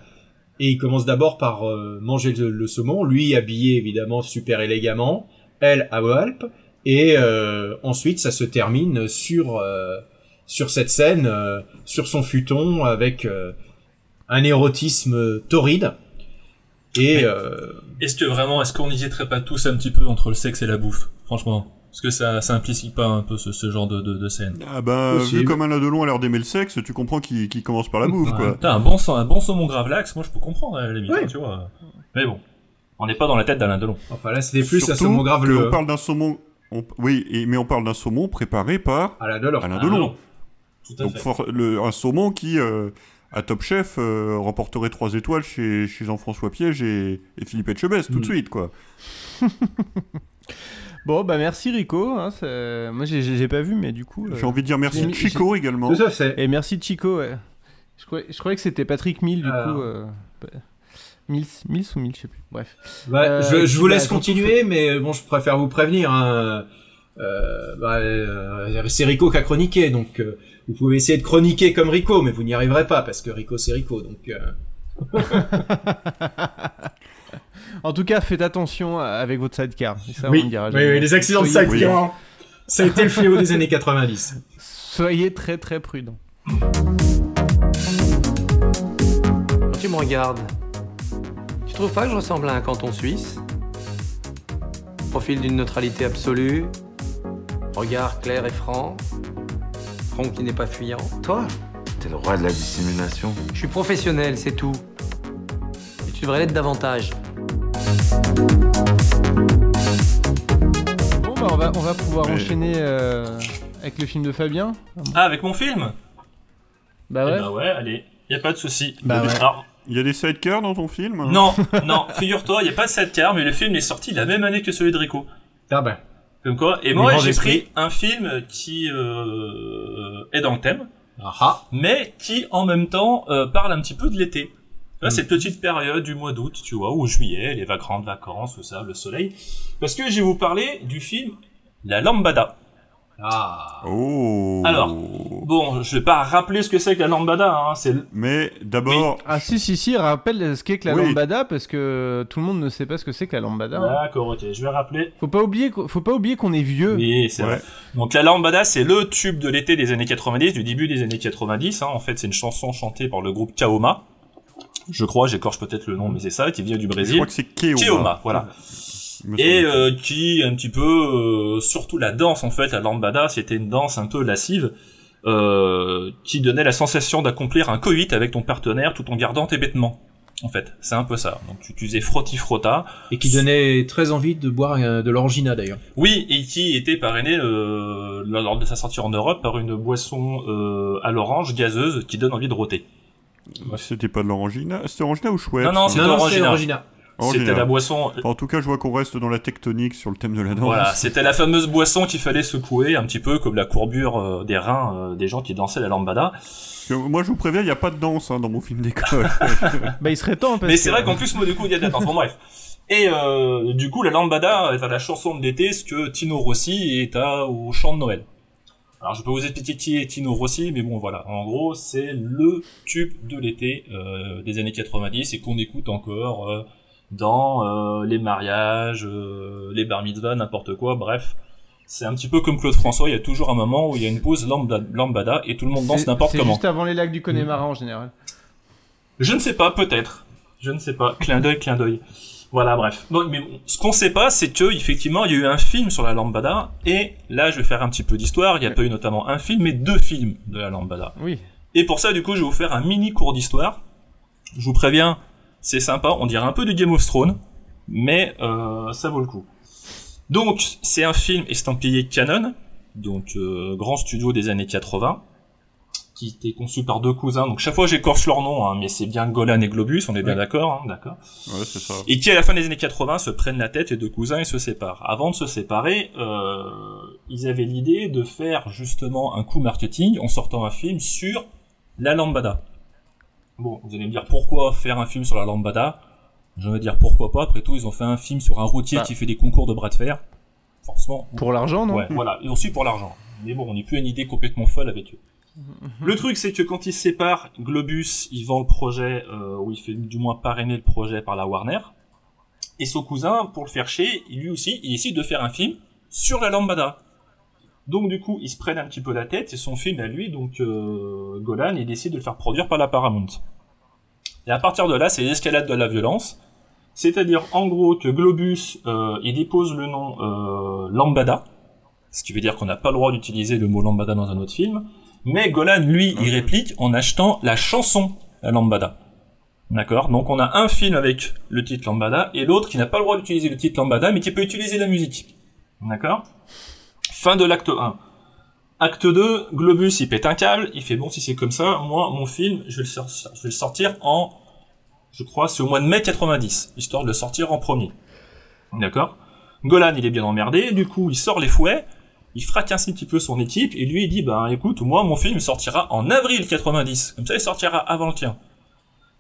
Et il commence d'abord par euh, manger le, le saumon. Lui, habillé évidemment super élégamment. Elle, à Alpes. Et euh, ensuite, ça se termine sur... euh, sur cette scène, euh, sur son futon, avec euh, un érotisme torride. Et euh, Est-ce que vraiment, est-ce qu'on n'hésiterait pas tous un petit peu entre le sexe et la bouffe? Franchement. Est-ce que ça, ça implique pas un peu ce, ce genre de, de, de scène Ah bah, Possible. vu comme Alain Delon a l'air d'aimer le sexe, tu comprends qu'il commence par la bouffe, quoi. Putain, un bon, sang- un bon saumon gravlax, moi je peux comprendre à la limite, hein, tu vois. Mais bon, on n'est pas dans la tête d'Alain Delon. enfin là, c'était plus un saumon grave le On parle d'un saumon... on- Oui, et, mais on parle d'un saumon préparé par à la Delors. Alain Delon. Tout à Donc fait. for- le- un saumon qui, euh, à Top Chef, euh, remporterait 3 étoiles chez, chez Jean-François Piège et, et Philippe Etchebest, tout de Mm. suite, quoi. Bon, bah merci Rico. hein, Moi, j'ai- pas vu, mais du coup. euh, J'ai envie de dire merci Chico également. Tout à fait. Et merci Chico, ouais. Je croyais, je croyais que c'était Patrick Mill, du Alors. coup. Euh... Mills, Mills ou Mill, je sais plus. Bref. Bah, Euh, je, je vous bah, laisse surtout continuer, mais bon, je préfère vous prévenir. Hein. Euh, bah, euh, c'est Rico qui a chroniqué, donc euh, vous pouvez essayer de chroniquer comme Rico, mais vous n'y arriverez pas parce que Rico c'est Rico. Donc euh, En tout cas, faites attention avec votre sidecar. Ça, on oui, dira oui, oui, les accidents de sidecar, ça a été le fléau des années 90. Soyez très très prudents. Quand tu me regardes, tu trouves pas que je ressemble à un canton suisse? Profil d'une neutralité absolue, regard clair et franc, front qui n'est pas fuyant. Toi, T'es le roi de la dissimulation. je suis professionnel, c'est tout. Et tu devrais l'être davantage. Bon, bah, on va, on va pouvoir Mais- enchaîner euh, avec le film de Fabien. Ah, avec mon film? Bah Eh ouais. ben ouais, allez. y a pas de souci. Bah ouais. Alors, Il y a des sidecars dans ton film non, non, figure-toi, il y a pas de 7 car, mais le film est sorti la même année que celui de Rico. Ah ben. Comme quoi. Et moi, j'ai pris un film qui euh, est dans le thème, Ah mais qui en même temps euh, parle un petit peu de l'été. Là, Mm. cette petite période du mois d'août, tu vois, ou juillet, les grandes vacances, tout ça, le soleil. Parce que je vais vous parler du film La Lambada. Ah. Oh. Alors, bon, je vais pas rappeler ce que c'est que la Lambada, hein, c'est Mais d'abord, Ah si si si, rappelle ce qu'est que la Oui. lambada parce que tout le monde ne sait pas ce que c'est que la lambada. hein. D'accord, ok, je vais rappeler. Faut pas oublier faut pas oublier qu'on est vieux. Oui, c'est Ouais. vrai. Donc la lambada, c'est le tube de l'été des années 90, du début des années 90. hein. En fait, c'est une chanson chantée par le groupe Kaoma. Je crois, j'écorche peut-être le nom, mais c'est ça, qui vient du je Brésil. crois que c'est Keoma. Keoma, voilà. Et euh, qui un petit peu, euh, surtout la danse en fait, la lambada, c'était une danse un peu lascive. Euh, qui donnait la sensation d'accomplir un coït avec ton partenaire tout en gardant tes vêtements. En fait, c'est un peu ça. Donc tu, tu faisais frotti frotta. Et qui donnait très envie de boire euh, de l'orangina d'ailleurs. Oui, et qui était parrainé euh, lors de sa sortie en Europe par une boisson euh, à l'orange gazeuse qui donne envie de rôter. C'était pas de l'orangina C'était orangina ou chouette Non, non, c'était Orangina. C'était la boisson. En tout cas, je vois qu'on reste dans la tectonique sur le thème de la danse. Voilà, c'était la fameuse boisson qu'il fallait secouer un petit peu comme la courbure euh, des reins euh, des gens qui dansaient la lambada. Moi, je vous préviens, il n'y a pas de danse hein, dans mon film d'école. Bah il serait temps parce Mais que- c'est vrai qu'en plus, moi, du coup, il y a de la danse. Bon, bref. Et euh, du coup, la lambada est à la chanson de l'été, ce que Tino Rossi est à, au chant de Noël. Alors, je peux vous expliquer qui est Tino Rossi, mais bon, voilà. En gros, c'est le tube de l'été euh, des années 90 et qu'on écoute encore euh, dans euh, les mariages, euh, les bar mitzvahs, n'importe quoi. Bref, c'est un petit peu comme Claude François. Il y a toujours un moment où il y a une pause lambda- lambada et tout le monde danse n'importe C'est comment. juste avant les lacs du Connemara en général. Je ne sais pas, peut-être. Je ne sais pas. Clin d'œil, clin d'œil. Voilà, bref. Donc, mais bon, ce qu'on sait pas, c'est que effectivement, il y a eu un film sur la lambada, et là, je vais faire un petit peu d'histoire. Il n'y a pas eu notamment un film, mais deux films de la lambada. Oui. Et pour ça, du coup, je vais vous faire un mini cours d'histoire. Je vous préviens, c'est sympa. On dirait un peu du Game of Thrones, mais euh, ça vaut le coup. Donc, c'est un film estampillé Canon, donc euh, grand studio des années 80 qui était conçu par deux cousins. Donc chaque fois j'écorche leur nom, hein, mais c'est bien Golan et Globus, on est bien Ouais. d'accord, hein, d'accord. Ouais, c'est ça. Et qui à la fin des années 80 se prennent la tête et deux cousins et se séparent. Avant de se séparer, euh, ils avaient l'idée de faire justement un coup marketing en sortant un film sur la lambada. Bon, vous allez me dire pourquoi faire un film sur la lambada? Je vais dire pourquoi pas? Après tout, ils ont fait un film sur un routier Bah. qui fait des concours de bras de fer. Forcément. Pour l'argent, non? Ouais, voilà, et aussi pour l'argent. Mais bon, on n'est plus à une idée complètement folle avec eux. Le truc, c'est que quand ils se séparent, Globus, il vend le projet, euh, ou il fait du moins parrainer le projet par la Warner. Et son cousin, pour le faire chier, lui aussi, il décide de faire un film sur la lambada. Donc du coup, ils se prennent un petit peu la tête, et son film à lui, donc euh, Golan, il décide de le faire produire par la Paramount. Et à partir de là, c'est l'escalade de la violence. C'est-à-dire, en gros, que Globus, euh, il dépose le nom euh, Lambada, ce qui veut dire qu'on n'a pas le droit d'utiliser le mot Lambada dans un autre film. Mais Golan, lui, il réplique en achetant la chanson la Lambada. D'accord? Donc on a un film avec le titre Lambada et l'autre qui n'a pas le droit d'utiliser le titre Lambada mais qui peut utiliser la musique. D'accord? Fin de l'acte 1. Acte 2, Globus il pète un câble, il fait bon si c'est comme ça, moi mon film je vais le sortir, je vais le sortir en, je crois c'est au mois de mai 90, histoire de le sortir en premier. D'accord? Golan il est bien emmerdé, du coup il sort les fouets, il fracasse un petit peu son équipe et lui il dit bah écoute moi mon film sortira en avril 90, comme ça il sortira avant le tien.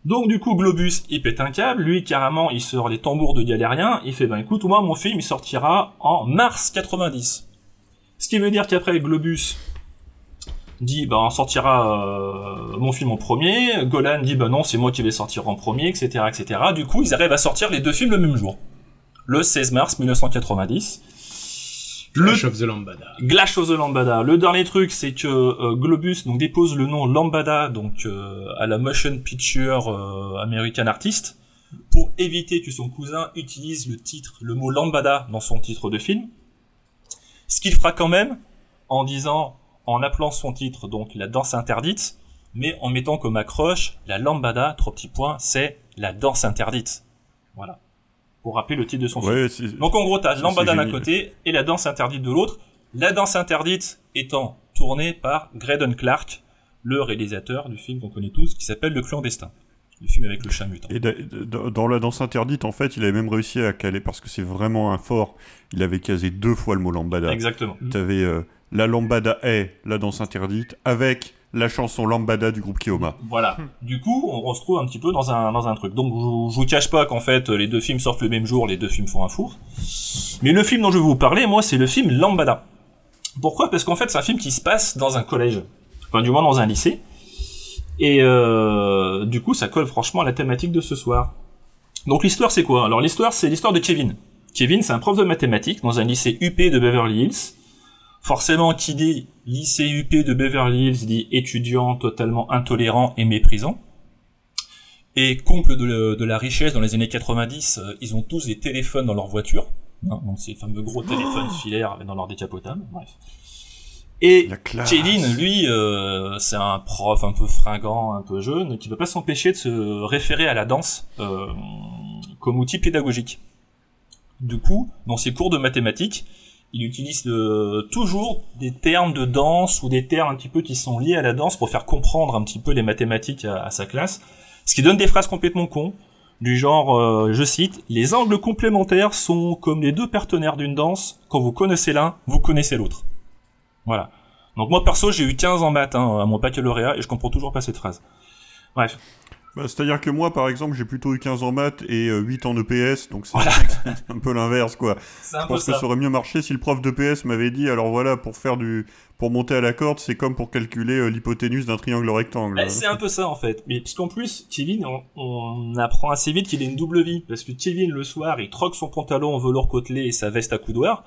Donc du coup Globus il pète un câble, lui carrément il sort les tambours de galérien, il fait bah écoute moi mon film il sortira en mars 90. Ce qui veut dire qu'après Globus dit bah on sortira euh, mon film en premier, Golan dit bah non c'est moi qui vais sortir en premier, etc. etc. Du coup ils arrivent à sortir les deux films le même jour. Le 16 mars 1990. Le Clash of the Lambada. Glash of the Lambada. Le dernier truc, c'est que euh, Globus donc dépose le nom Lambada donc euh, à la Motion Picture euh, American Artist pour éviter que son cousin utilise le titre, le mot Lambada dans son titre de film. Ce qu'il fera quand même en disant, en appelant son titre donc la danse interdite, mais en mettant comme accroche la Lambada, trois petits points, c'est la danse interdite. Voilà. Pour rappeler le titre de son Ouais, film. Donc en gros, t'as Lambada d'un côté et la danse interdite de l'autre. La danse interdite étant tournée par Graydon Clark, le réalisateur du film qu'on connaît tous, qui s'appelle Le Clandestin. Le film avec le chat mutant. Et da- da- dans la danse interdite, en fait, il avait même réussi à caler, parce que c'est vraiment un fort, il avait casé deux fois le mot lambada. Exactement. T'avais euh, la lambada est la danse interdite, avec la chanson lambada du groupe Kioma. Voilà. Du coup, on se retrouve un petit peu dans un, dans un truc. Donc, je, je vous cache pas qu'en fait, les deux films sortent le même jour, les deux films font un four. Mais le film dont je vais vous parler, moi, c'est le film Lambada. Pourquoi? Parce qu'en fait, c'est un film qui se passe dans un collège. Enfin, du moins dans un lycée. Et euh, du coup, ça colle franchement à la thématique de ce soir. Donc, l'histoire, c'est quoi? Alors, l'histoire, c'est l'histoire de Kevin. Kevin, c'est un prof de mathématiques dans un lycée UP de Beverly Hills. Forcément, qui dit lycée UP de Beverly Hills dit étudiant totalement intolérant et méprisant. Et comble de, le- de la richesse dans les années 90, euh, ils ont tous des téléphones dans leur voiture. hein, donc ces fameux gros téléphones filaires dans leur décapotable. Bref. Et Kevin, lui, euh, c'est un prof un peu fringant, un peu jeune, qui peut pas s'empêcher de se référer à la danse euh, comme outil pédagogique. Du coup, dans ses cours de mathématiques, il utilise euh, toujours des termes de danse ou des termes un petit peu qui sont liés à la danse pour faire comprendre un petit peu les mathématiques à, sa classe. Ce qui donne des phrases complètement cons, du genre, euh, je cite, les angles complémentaires sont comme les deux partenaires d'une danse, quand vous connaissez l'un, vous connaissez l'autre. Voilà. Donc moi perso, j'ai eu 15 en maths hein, à mon baccalauréat et je comprends toujours pas cette phrase. Bref. Bah, C'est-à-dire que moi, par exemple, j'ai plutôt eu 15 en maths et euh, 8 en EPS, donc c'est c'est un peu l'inverse, quoi. C'est un Je pense que ça. ça aurait mieux marché si le prof d'EPS m'avait dit, alors voilà, pour faire du, pour monter à la corde, c'est comme pour calculer euh, l'hypoténuse d'un triangle rectangle. Eh, c'est un peu ça en fait. Mais puisqu'en plus, Kevin, on, on apprend assez vite qu'il a une double vie. Parce que Kevin, le soir, il troque son pantalon en velours côtelé et sa veste à coudoir.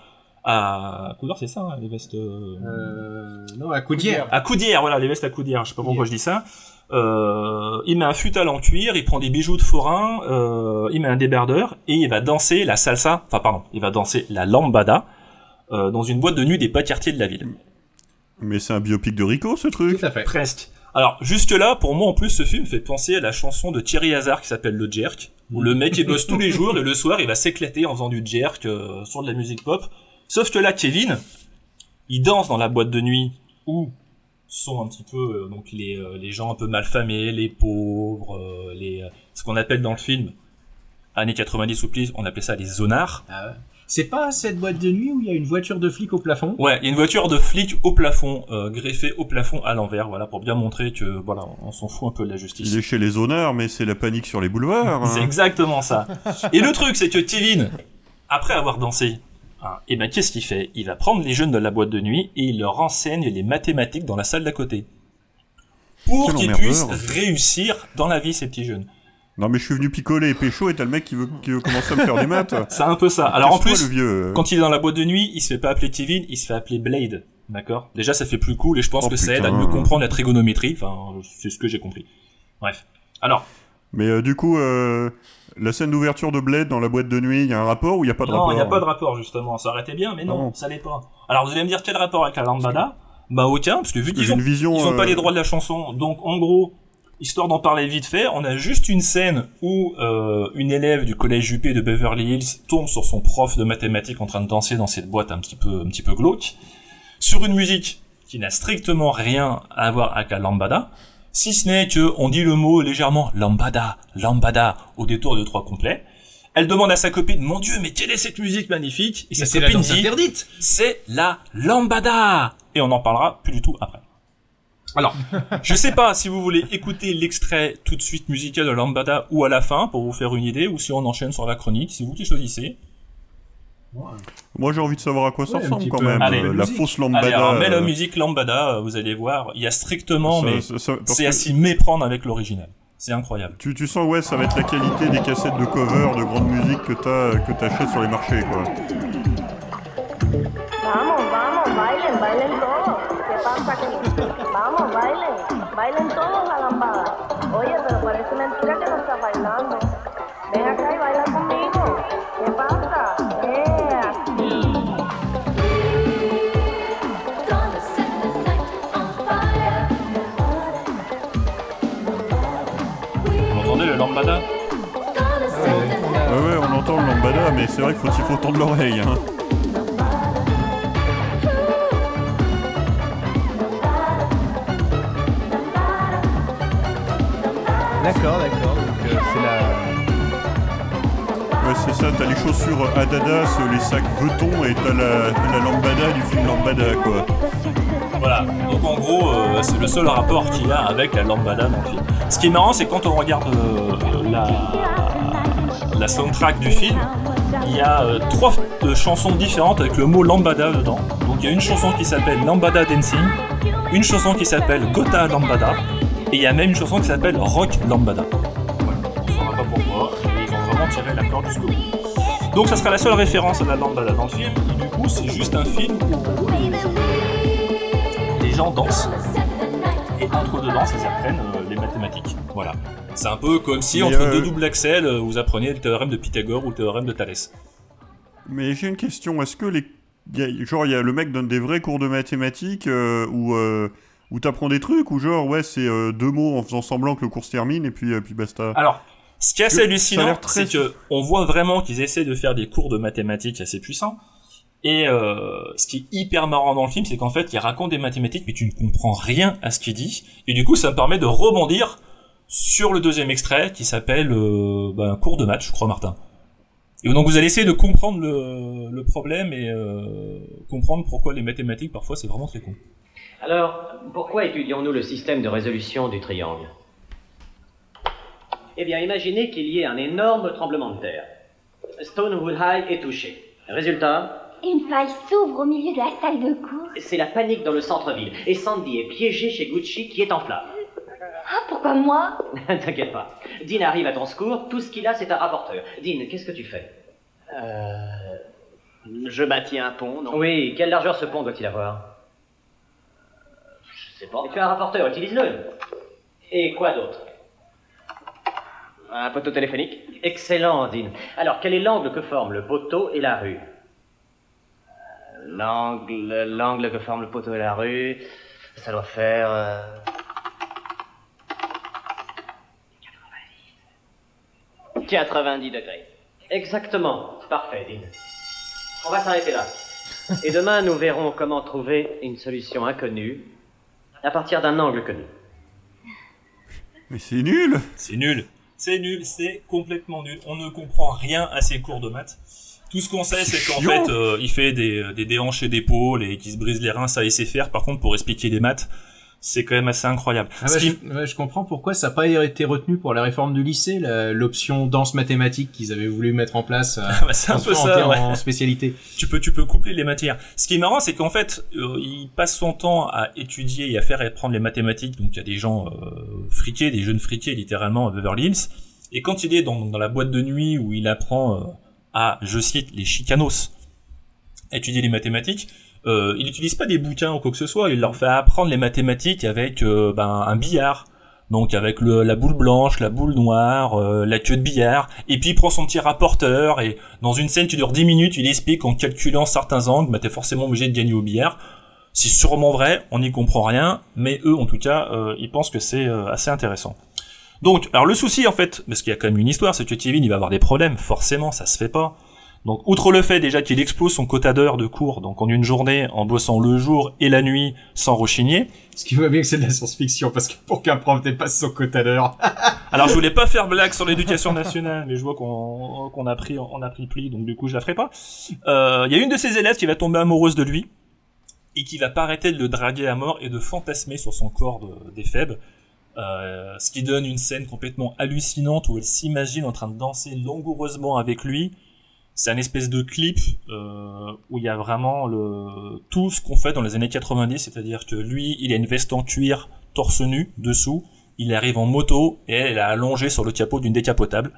À coudoir, c'est ça, hein, les vestes. Euh, non, à coudière. À coudière, voilà, les vestes à coudière. Je sais pas pourquoi je dis ça. Euh, il met un futal en cuir, il prend des bijoux de forain, euh, il met un débardeur et il va danser la salsa. Enfin, pardon, il va danser la lambada euh, dans une boîte de nuit des bas quartiers de la ville. Mais c'est un biopic de Rico, ce truc Presque. Alors, jusque-là, pour moi, en plus, ce film fait penser à la chanson de Thierry Hazard qui s'appelle Le Jerk, où le mec, il bosse tous les jours et le soir, il va s'éclater en faisant du jerk euh, sur de la musique pop. Sauf que là, Kevin, il danse dans la boîte de nuit où sont un petit peu euh, donc les, euh, les gens un peu malfamés, les pauvres, euh, les euh, ce qu'on appelle dans le film années 90 ou plus, on appelait ça les zonards. Ah C'est pas cette boîte de nuit où il y a une voiture de flic au plafond? Ouais, il y a une voiture de flic au plafond, euh, greffée au plafond à l'envers, voilà, pour bien montrer que voilà, on s'en fout un peu de la justice. Il est chez les zonards, mais c'est la panique sur les boulevards. hein. C'est exactement ça. Et le truc, c'est que Kevin, après avoir dansé, hein, et ben qu'est-ce qu'il fait? Il va prendre les jeunes de la boîte de nuit et il leur enseigne les mathématiques dans la salle d'à côté. Pour qu'ils puissent réussir dans la vie, ces petits jeunes. Non, mais je suis venu picoler et pécho et t'as le mec qui veut, qui veut commencer à me faire des maths. C'est un peu ça. Alors en plus, le vieux. euh. quand il est dans la boîte de nuit, il se fait pas appeler Kevin, il se fait appeler Blade. D'accord? Déjà, ça fait plus cool et je pense Oh, que ça aide à mieux comprendre la trigonométrie. Enfin, c'est ce que j'ai compris. Bref. Alors, Mais euh, du coup, euh, la scène d'ouverture de Blade dans la boîte de nuit, il y a un rapport ou il n'y a pas de non, rapport il n'y a pas de rapport justement. Ça aurait été bien, mais non, Non. ça l'est pas. Alors vous allez me dire quel rapport avec la lambada? Bah aucun, parce que vu qu'ils j'ai ont, une vision, ils ont pas euh, les droits de la chanson, donc en gros, histoire d'en parler vite fait, on a juste une scène où euh, une élève du collège UP de Beverly Hills tombe sur son prof de mathématiques en train de danser dans cette boîte un petit peu, un petit peu glauque, sur une musique qui n'a strictement rien à voir avec la lambada, si ce n'est que on dit le mot légèrement lambada, lambada au détour de trois complets. Elle demande à sa copine, mon dieu, mais quelle est cette musique magnifique? Et Mais sa copine dit, interdite c'est la lambada Et on en parlera plus du tout après. Alors, je sais pas si vous voulez écouter l'extrait tout de suite musical de lambada ou à la fin pour vous faire une idée, ou si on enchaîne sur la chronique, c'est vous qui choisissez. Moi, j'ai envie de savoir à quoi ça Ouais, ressemble quand peu. même. Allez, euh, la fausse lambada. Allez, alors, mets la euh, musique lambada, euh, vous allez voir, il y a strictement, Ça- mais c'est que- à s'y méprendre avec l'original. C'est incroyable. Tu, tu sens, ouais, ça va être la qualité des cassettes de cover de grande musique que t'as- que t'achètes sur les marchés, quoi. Vamos, vamos, bailen, bailen todos. ¿Qué pasa? Aquí? Vamos, bailen, bailen todos la lambada. Oye, pero parece mentira que no estás bailando. Ven acá y baila conmigo. ¿Qué pasa? Mais c'est vrai qu'il faut, il faut tendre l'oreille. Hein. D'accord, d'accord. Donc euh, c'est la. Ouais, c'est ça, t'as les chaussures Adidas, les sacs Vuitton et t'as la, la lambada du film Lambada, quoi. Voilà, donc en gros, euh, c'est le seul rapport qu'il a avec la lambada dans le film. Ce qui est marrant, c'est quand on regarde euh, la, la soundtrack du film, il y a euh, trois chansons différentes avec le mot lambada dedans. Donc il y a une chanson qui s'appelle Lambada Dancing, une chanson qui s'appelle Gotha Lambada, et il y a même une chanson qui s'appelle Rock Lambada. Voilà, on saura pas pourquoi, mais ils ont vraiment tiré l'accord jusqu'au bout. Donc ça sera la seule référence à la lambada dans le film, et du coup c'est juste un film où les gens dansent, et entre deux danses ils apprennent euh, les mathématiques. Voilà. C'est un peu comme si Mais, entre euh, deux doubles axels euh, vous appreniez le théorème de Pythagore ou le théorème de Thalès. Mais j'ai une question, est-ce que les... y a- genre, y a le mec donne des vrais cours de mathématiques euh, où, euh, où t'apprends des trucs, ou genre, ouais, c'est euh, deux mots en faisant semblant que le cours se termine, et puis, euh, puis basta Alors, ce qui est assez hallucinant, très- c'est que on voit vraiment qu'ils essaient de faire des cours de mathématiques assez puissants. Et euh, ce qui est hyper marrant dans le film, c'est qu'en fait, il raconte des mathématiques, mais tu ne comprends rien à ce qu'il dit. Et du coup, ça me permet de rebondir sur le deuxième extrait qui s'appelle euh, bah, un cours de maths, je crois, Martin. Et donc, vous allez essayer de comprendre le, le problème et euh, comprendre pourquoi les mathématiques, parfois, c'est vraiment très con. Alors, pourquoi étudions-nous le système de résolution du triangle? Eh bien, imaginez qu'il y ait un énorme tremblement de terre. Stonewood High est touché. Résultat? Une faille s'ouvre au milieu de la salle de cours. C'est la panique dans le centre-ville. Et Sandy est piégée chez Gucci qui est en flammes. Ah, pourquoi moi T'inquiète pas. Dean arrive à ton secours. Tout ce qu'il a, c'est un rapporteur. Dean, qu'est-ce que tu fais Euh. Je bâtis un pont, non? Oui, quelle largeur ce pont doit-il avoir? Je sais pas. Et tu as un rapporteur, utilise-le. Et quoi d'autre? Un poteau téléphonique Excellent, Dean. Alors, quel est l'angle que forment le poteau et la rue? L'angle, l'angle que forment le poteau et la rue, ça doit faire. euh, 90 degrés. Exactement. Parfait, Dean. On va s'arrêter là. Et demain, nous verrons comment trouver une solution inconnue à partir d'un angle connu. Mais c'est nul C'est nul. C'est nul, c'est complètement nul. On ne comprend rien à ces cours de maths. Tout ce qu'on sait, c'est qu'en fait, euh, il fait des, des déhanchés d'épaule et qu'il se brise les reins, ça il sait faire. Par contre, pour expliquer des maths, c'est quand même assez incroyable. Ah bah, qui- je, ouais, je comprends pourquoi ça n'a pas été retenu pour la réforme du lycée, l'option danse mathématique qu'ils avaient voulu mettre en place euh, bah, c'est un peu ça, en, ouais. en spécialité. tu peux tu peux coupler les matières. Ce qui est marrant, c'est qu'en fait, euh, il passe son temps à étudier et à faire apprendre les mathématiques. Donc il y a des gens euh, friqués, des jeunes friqués littéralement à Beverly Hills. Et quand il est dans, dans la boîte de nuit où il apprend euh, à, je cite, les chicanos, étudier les mathématiques, euh, il n'utilise pas des bouquins ou quoi que ce soit. Il leur fait apprendre les mathématiques avec euh, ben, un billard. Donc avec la boule blanche, la boule noire, euh, la queue de billard, et puis il prend son petit rapporteur, et dans une scène qui dure 10 minutes, il explique qu'en calculant certains angles, bah, t'es forcément obligé de gagner au billard. C'est sûrement vrai, on n'y comprend rien, mais eux, en tout cas, ils pensent que c'est assez intéressant. Donc, alors le souci, en fait, parce qu'il y a quand même une histoire, c'est que Kevin, il va avoir des problèmes, forcément, ça se fait pas. Donc, outre le fait déjà qu'il explose son quota d'heures de cours, donc en une journée, en bossant le jour et la nuit, sans rechigner, Ce qui voit bien que c'est de la science-fiction, parce que pour qu'un prof dépasse son quota. Alors je voulais pas faire blague sur l'éducation nationale, mais je vois qu'on a pris on a pris pli, donc du coup je la ferai pas. Euh, Il y a une de ses élèves qui va tomber amoureuse de lui et qui va pas arrêter de le draguer à mort et de fantasmer sur son corps de- d'éphèbe. Euh, ce qui donne une scène complètement hallucinante où elle s'imagine en train de danser langoureusement avec lui. C'est un espèce de clip euh, où il y a vraiment le tout ce qu'on fait dans les années 90, c'est-à-dire que lui, il a une veste en cuir, torse nu dessous, il arrive en moto et elle est allongée sur le capot d'une décapotable.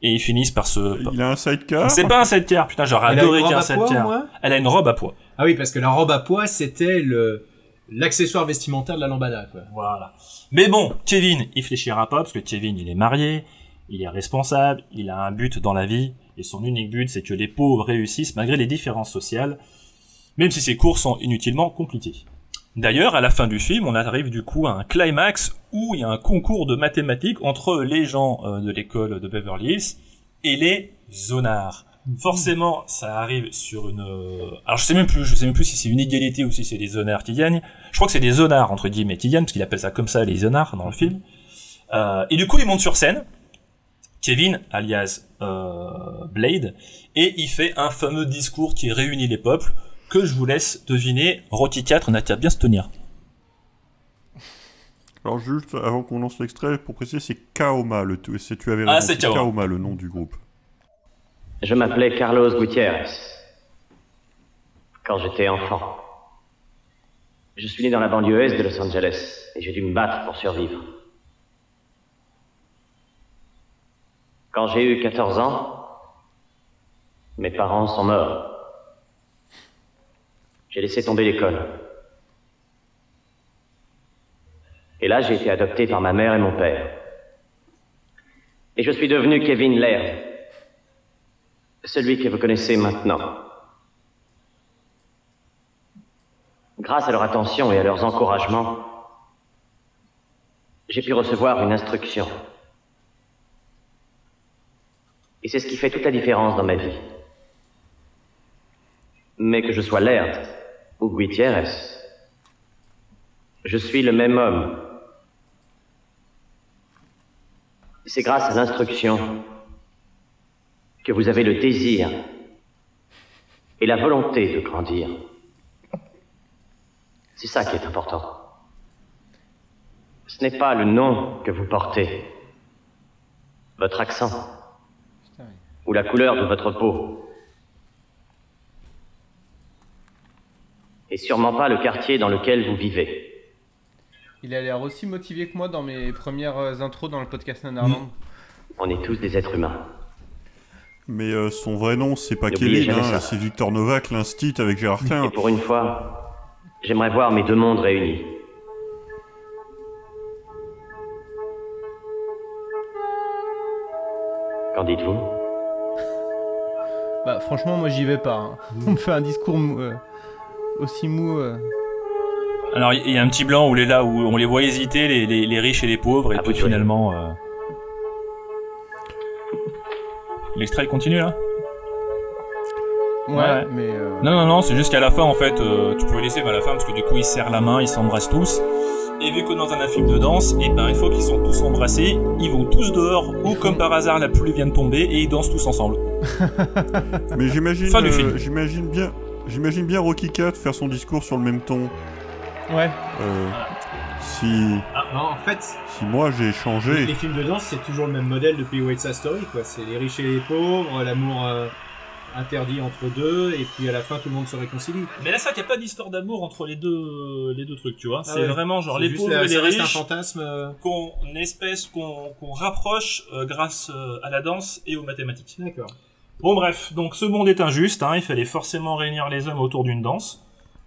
Et ils finissent par se. Il a un sidecar C'est pas un sidecar, putain, j'aurais Elle a adoré qu'il y ait un sidecar. Elle a une robe à poids. Ah oui, parce que la robe à pois, c'était le l'accessoire vestimentaire de la lambada, quoi. Voilà. Mais bon, Kevin, il fléchira pas parce que Kevin, il est marié, il est responsable, il a un but dans la vie et son unique but, c'est que les pauvres réussissent malgré les différences sociales, même si ses cours sont inutilement compliqués. D'ailleurs, à la fin du film, on arrive du coup à un climax où il y a un concours de mathématiques entre les gens euh, de l'école de Beverly Hills et les zonards. Forcément, ça arrive sur une. euh, Alors je sais même plus, je sais même plus si c'est une égalité ou si c'est les zonards qui gagnent. Je crois que c'est les zonards entre guillemets qui gagnent parce qu'il appelle ça comme ça les zonards dans le film. Euh, et du coup, il monte sur scène, Kevin, alias euh, Blade, et il fait un fameux discours qui réunit les peuples, que je vous laisse deviner. Rocky 4 n'a qu'à bien se tenir. Alors juste avant qu'on lance l'extrait, pour préciser, c'est Kaoma, le tu, c'est- tu avais Ah, raison, c'est Kaoma. Kaoma, le nom du groupe. Je m'appelais Carlos Gutiérrez. Quand j'étais enfant. Je suis né dans la banlieue est de Los Angeles et j'ai dû me battre pour survivre. Quand j'ai eu 14 ans, mes parents sont morts. J'ai laissé tomber l'école. Et là, j'ai été adopté par ma mère et mon père. Et je suis devenu Kevin Laird, celui que vous connaissez maintenant. Grâce à leur attention et à leurs encouragements, j'ai pu recevoir une instruction. Et c'est ce qui fait toute la différence dans ma vie. Mais que je sois Laird ou Gutiérrez, je suis le même homme. C'est grâce à l'instruction que vous avez le désir et la volonté de grandir. C'est ça qui est important. Ce n'est pas le nom que vous portez, votre accent, ou la couleur de votre peau, et sûrement pas le quartier dans lequel vous vivez. Il a l'air aussi motivé que moi dans mes premières euh, intros dans le podcast Nanarland. On est tous des êtres humains. Mais euh, son vrai nom, c'est pas N'oubliez Kevin, jamais hein, ça. c'est Victor Novak, l'instit avec Gérard Klein. Et pour une fois, j'aimerais voir mes deux mondes réunis. Qu'en dites-vous? Bah franchement moi j'y vais pas. hein. On me fait un discours mou- euh, aussi mou. euh. Alors, il y a un petit blanc où les là où on les voit hésiter, les, les, les riches et les pauvres, et puis finalement. euh, L'extrait continue là? Ouais, mais. euh, Non, non, non, c'est juste qu'à la fin, en fait, euh, tu pouvais laisser à la fin parce que du coup, ils serrent la main, ils s'embrassent tous. Et vu que dans un film de danse, et ben, une fois qu'ils sont tous embrassés, ils vont tous dehors, ou comme par hasard, la pluie vient de tomber, et ils dansent tous ensemble. Mais j'imagine, Fin du euh, film. j'imagine bien, j'imagine bien Rocky 4 faire son discours sur le même ton. Ouais. Euh, si, Ah, non, en fait, si moi j'ai changé. les films de danse, c'est toujours le même modèle depuis West Side Story, quoi. C'est les riches et les pauvres, l'amour euh, interdit entre deux, et puis à la fin, tout le monde se réconcilie. Mais là, ça qu'il n'y a pas d'histoire d'amour entre les deux, les deux trucs, tu vois. Ah c'est ouais. vraiment genre C'est les pauvres et les reste un riches. fantasme, euh. Qu'on espèce, qu'on qu'on rapproche euh, grâce euh, à la danse et aux mathématiques. D'accord. Bon bref, donc ce monde est injuste, hein, il fallait forcément réunir les hommes autour d'une danse.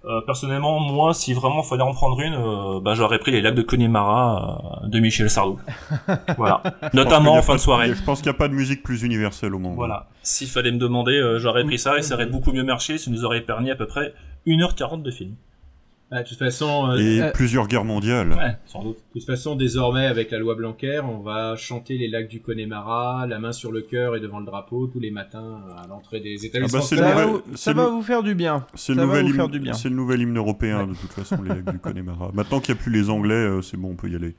Euh, personnellement, moi, si vraiment fallait en prendre une, euh, bah, j'aurais pris les lacs de Connemara euh, de Michel Sardou. voilà. Notamment en fin de soirée. Je pense qu'il n'y a pas de musique plus universelle au monde. Voilà. S'il fallait me demander, euh, j'aurais pris ça et ça aurait beaucoup mieux marché, ça nous aurait permis à peu près 1h40 de film. Bah, de toute façon. euh, Et euh, plusieurs guerres mondiales. Ouais, sans doute. De toute façon, désormais, avec la loi Blanquer, on va chanter les lacs du Connemara, la main sur le cœur et devant le drapeau tous les matins à l'entrée des établissements. bah, c'est Ça, va, ça va vous faire du bien. C'est ça le, va nouvel vous hymne- faire du bien. c'est le nouvel hymne européen, de toute façon, les lacs du Connemara. Maintenant qu'il n'y a plus les Anglais, euh, c'est bon, on peut y aller.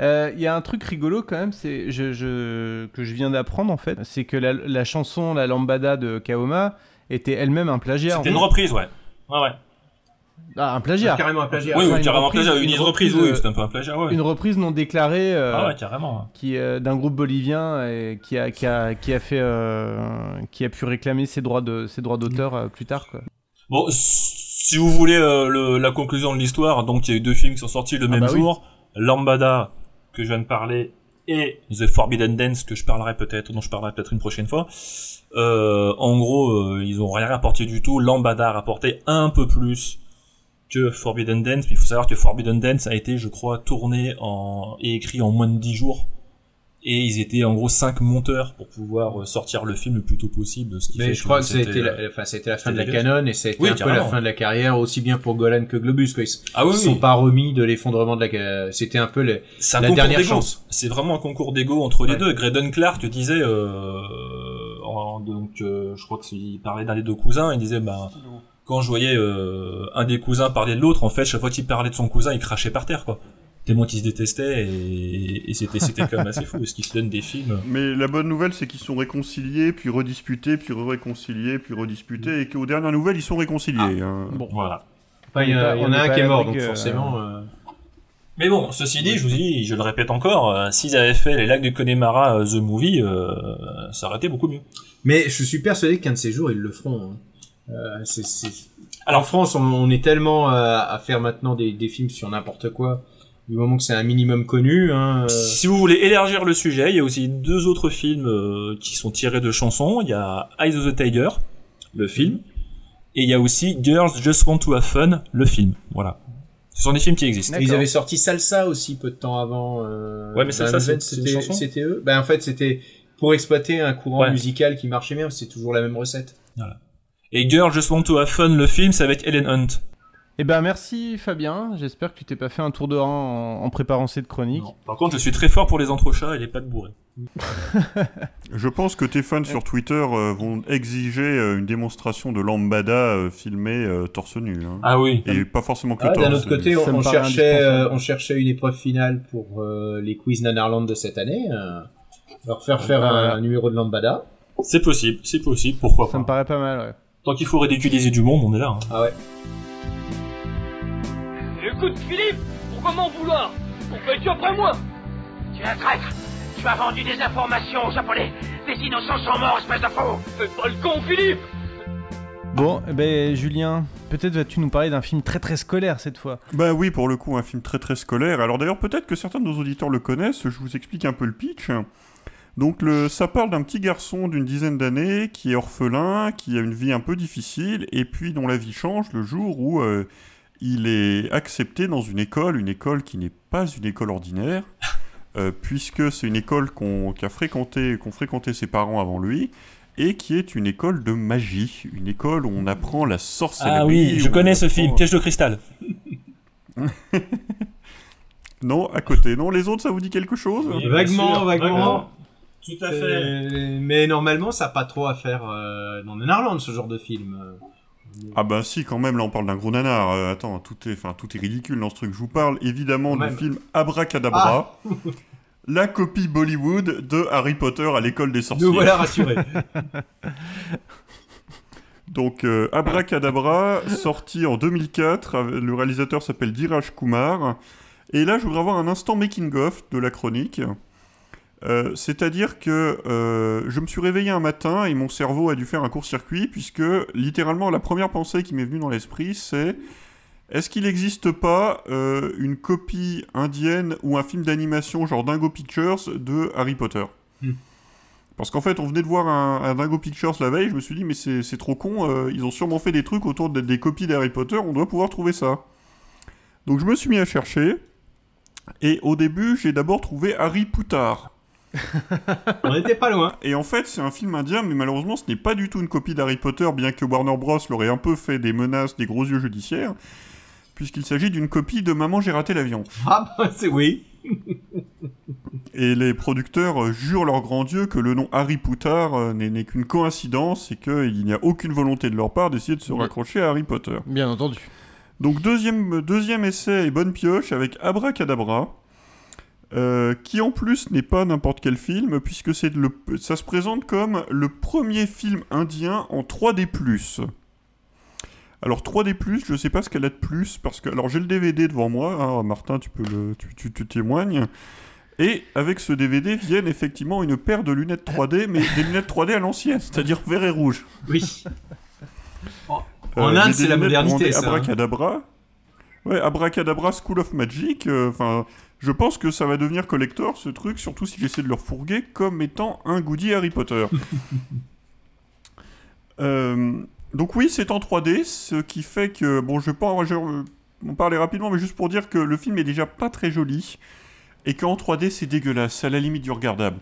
Euh, Il y a un truc rigolo quand même, c'est je, je- que je viens d'apprendre en fait, c'est que la, la chanson La Lambada de Kaoma était elle-même un plagiat. C'était une reprise, ouais. Ouais, ouais. Ah, un plagiat. Carrément un plagiat. Oui, oui, Enfin, une carrément un reprise- plagiat, une reprise, oui, euh, c'était un peu un plagiat, ouais. Une reprise non déclarée euh, Ah ouais, carrément. qui euh, d'un groupe bolivien et qui a qui a qui a fait euh, qui a pu réclamer ses droits de ses droits d'auteur euh, plus tard quoi. Bon, si vous voulez euh, le- la conclusion de l'histoire, donc il y a eu deux films qui sont sortis le Ah même bah oui. jour, Lambada que je viens de parler et The Forbidden Dance que je parlerai peut-être, dont je parlerai peut-être une prochaine fois. Euh, en gros, euh, ils ont rien rapporté du tout. Lambada a rapporté un peu plus que Forbidden Dance, mais il faut savoir que Forbidden Dance a été, je crois, tourné en et écrit en moins de 10 jours. Et ils étaient en gros 5 monteurs pour pouvoir euh, sortir le film le plus tôt possible. Ce qui Mais fait je crois que ça a c'était, été la, euh, enfin, ça a été la fin de la canon et ça a été Oui, un peu la fin de la carrière aussi bien pour Golan que Globus. Quoi. Ils Ah oui, ils sont oui. pas remis de l'effondrement de la. C'était un peu le- un la dernière chance. C'est vraiment un concours d'ego entre les Ouais. deux. Graydon Clark disait, euh, en- donc euh, je crois qu'il parlait d'un des deux cousins, il disait, bah, quand je voyais euh, un des cousins parler de l'autre, en fait, chaque fois qu'il parlait de son cousin, il crachait par terre, quoi. témoins qui se détestaient et, et c'était c'était quand même assez fou parce qu'ils se donnent des films. Mais la bonne nouvelle, c'est qu'ils sont réconciliés, puis redisputés, puis réconciliés, puis redisputés, et qu'aux dernières nouvelles, ils sont réconciliés. hein. Bon. Voilà. Enfin, il y, a- On il y en a un qui est mort, donc forcément. euh, Mais bon, ceci dit, je vous dis, je le répète encore, euh, s'ils avaient fait les lacs du Connemara euh, The Movie, euh, ça aurait été beaucoup mieux. Mais je suis persuadé qu'un de ces jours, ils le feront. hein. Euh, c'est- c'est- Alors- en France, on, on est tellement euh, à faire maintenant des, des films sur n'importe quoi, du moment que c'est un minimum connu. Hein, euh, Si vous voulez élargir le sujet, il y a aussi deux autres films euh, qui sont tirés de chansons. Il y a Eyes of the Tiger, le film, et il y a aussi Girls Just Want to Have Fun, le film. Voilà. Ce sont des films qui existent. Ils avaient sorti Salsa aussi peu de temps avant. euh, Ouais, mais Salsa, c'était chanson c'était eux. Ben en fait, c'était pour exploiter un courant Ouais. musical qui marchait bien. C'est toujours la même recette. Voilà. Et Girls Just Want to Have Fun, le film, c'est avec Ellen Hunt. Eh ben merci Fabien, j'espère que tu t'es pas fait un tour de rang en, en préparant cette chronique. Par contre, je suis très fort pour les entrechats et les pâtes bourrées. Je pense que tes fans sur Twitter euh, vont exiger euh, une démonstration de lambada euh, filmée euh, torse nu. hein. Ah oui. Et pas forcément que Ah, torse. D'un autre côté, on, Ça cherchait, indispensable. euh, on cherchait une épreuve finale pour euh, les quiz Nanarland de cette année. euh, leur faire faire un, un numéro de lambada. C'est possible, c'est possible, pourquoi Ça pas. me paraît pas mal, ouais. Tant qu'il faut ridiculiser du monde, on est là. hein. Ah ouais. Écoute, Philippe, pourquoi m'en vouloir? Pourquoi es-tu après moi Tu es un traître Tu as vendu des informations aux Japonais Des innocents sont morts, espèce de faux Fais pas le con, Philippe Bon, eh ben Julien, peut-être vas-tu nous parler d'un film très très scolaire cette fois. Bah oui, pour le coup, un film très très scolaire. Alors d'ailleurs, peut-être que certains de nos auditeurs le connaissent, je vous explique un peu le pitch. Donc le, ça parle d'un petit garçon d'une dizaine d'années qui est orphelin, qui a une vie un peu difficile, et puis dont la vie change le jour où euh, il est accepté dans une école, une école qui n'est pas une école ordinaire, euh, puisque c'est une école qu'on qu'a fréquenté, qu'ont fréquenté ses parents avant lui, et qui est une école de magie, une école où on apprend la sorcellerie. Ah oui, je connais on ce film, Piège de cristal. Non, à côté. Non, les autres, ça vous dit quelque chose? Vaguement, vaguement. Tout à C'est- Mais normalement, ça n'a pas trop à faire euh, dans Nanarland, ce genre de film. Ah bah si, quand même, là on parle d'un gros nanar. Euh, attends, tout est, enfin, tout est ridicule dans ce truc. Je vous parle évidemment Quand du même. film Abracadabra, la copie Bollywood de Harry Potter à l'école des sorciers. Nous voilà rassurés. Donc euh, Abracadabra, sorti en 2004, euh, le réalisateur s'appelle Diraj Kumar. Et là, je voudrais avoir un instant making-of de la chronique. Euh, C'est-à-dire que euh, je me suis réveillé un matin et mon cerveau a dû faire un court-circuit, puisque littéralement la première pensée qui m'est venue dans l'esprit, c'est est-ce qu'il n'existe pas euh, une copie indienne ou un film d'animation genre Dingo Pictures de Harry Potter? Hmm. Parce qu'en fait, on venait de voir un, un Dingo Pictures la veille, je me suis dit, mais c'est c'est trop con, ils ont sûrement fait des trucs autour de- des copies d'Harry Potter, on doit pouvoir trouver ça. Donc je me suis mis à chercher, et au début, j'ai d'abord trouvé Harry Poutard. On n'était pas loin. Et en fait, c'est un film indien, mais malheureusement, ce n'est pas du tout une copie d'Harry Potter, bien que Warner Bros. l'aurait un peu fait des menaces, des gros yeux judiciaires, puisqu'il s'agit d'une copie de Maman, j'ai raté l'avion. Ah bah c'est oui. Et les producteurs euh, jurent leur grand Dieu que le nom Harry Poutard euh, n'est n'est qu'une coïncidence et qu'il n'y a aucune volonté de leur part d'essayer de se raccrocher à Harry Potter. Bien entendu. Donc deuxième, deuxième essai et bonne pioche avec Abracadabra, euh, qui en plus n'est pas n'importe quel film, puisque c'est le, ça se présente comme le premier film indien en 3D+. Alors 3D+, je sais pas ce qu'elle a de plus, parce que... Alors j'ai le DVD devant moi, hein, Martin, tu peux le... tu, tu, tu témoignes. Et avec ce DVD viennent effectivement une paire de lunettes 3D, mais des lunettes 3D à l'ancienne, c'est-à-dire vert et rouge. Oui. En, Euh, en Inde, c'est la modernité, ça. hein. Abracadabra. Ouais, Abracadabra School of Magic. euh, Enfin, je pense que ça va devenir collector ce truc, surtout si j'essaie de le refourguer comme étant un goodie Harry Potter. Euh, donc oui, c'est en 3D, ce qui fait que bon, je vais pas en, parler rapidement, mais juste pour dire que le film est déjà pas très joli et qu'en 3D c'est dégueulasse, c'est à la limite du regardable.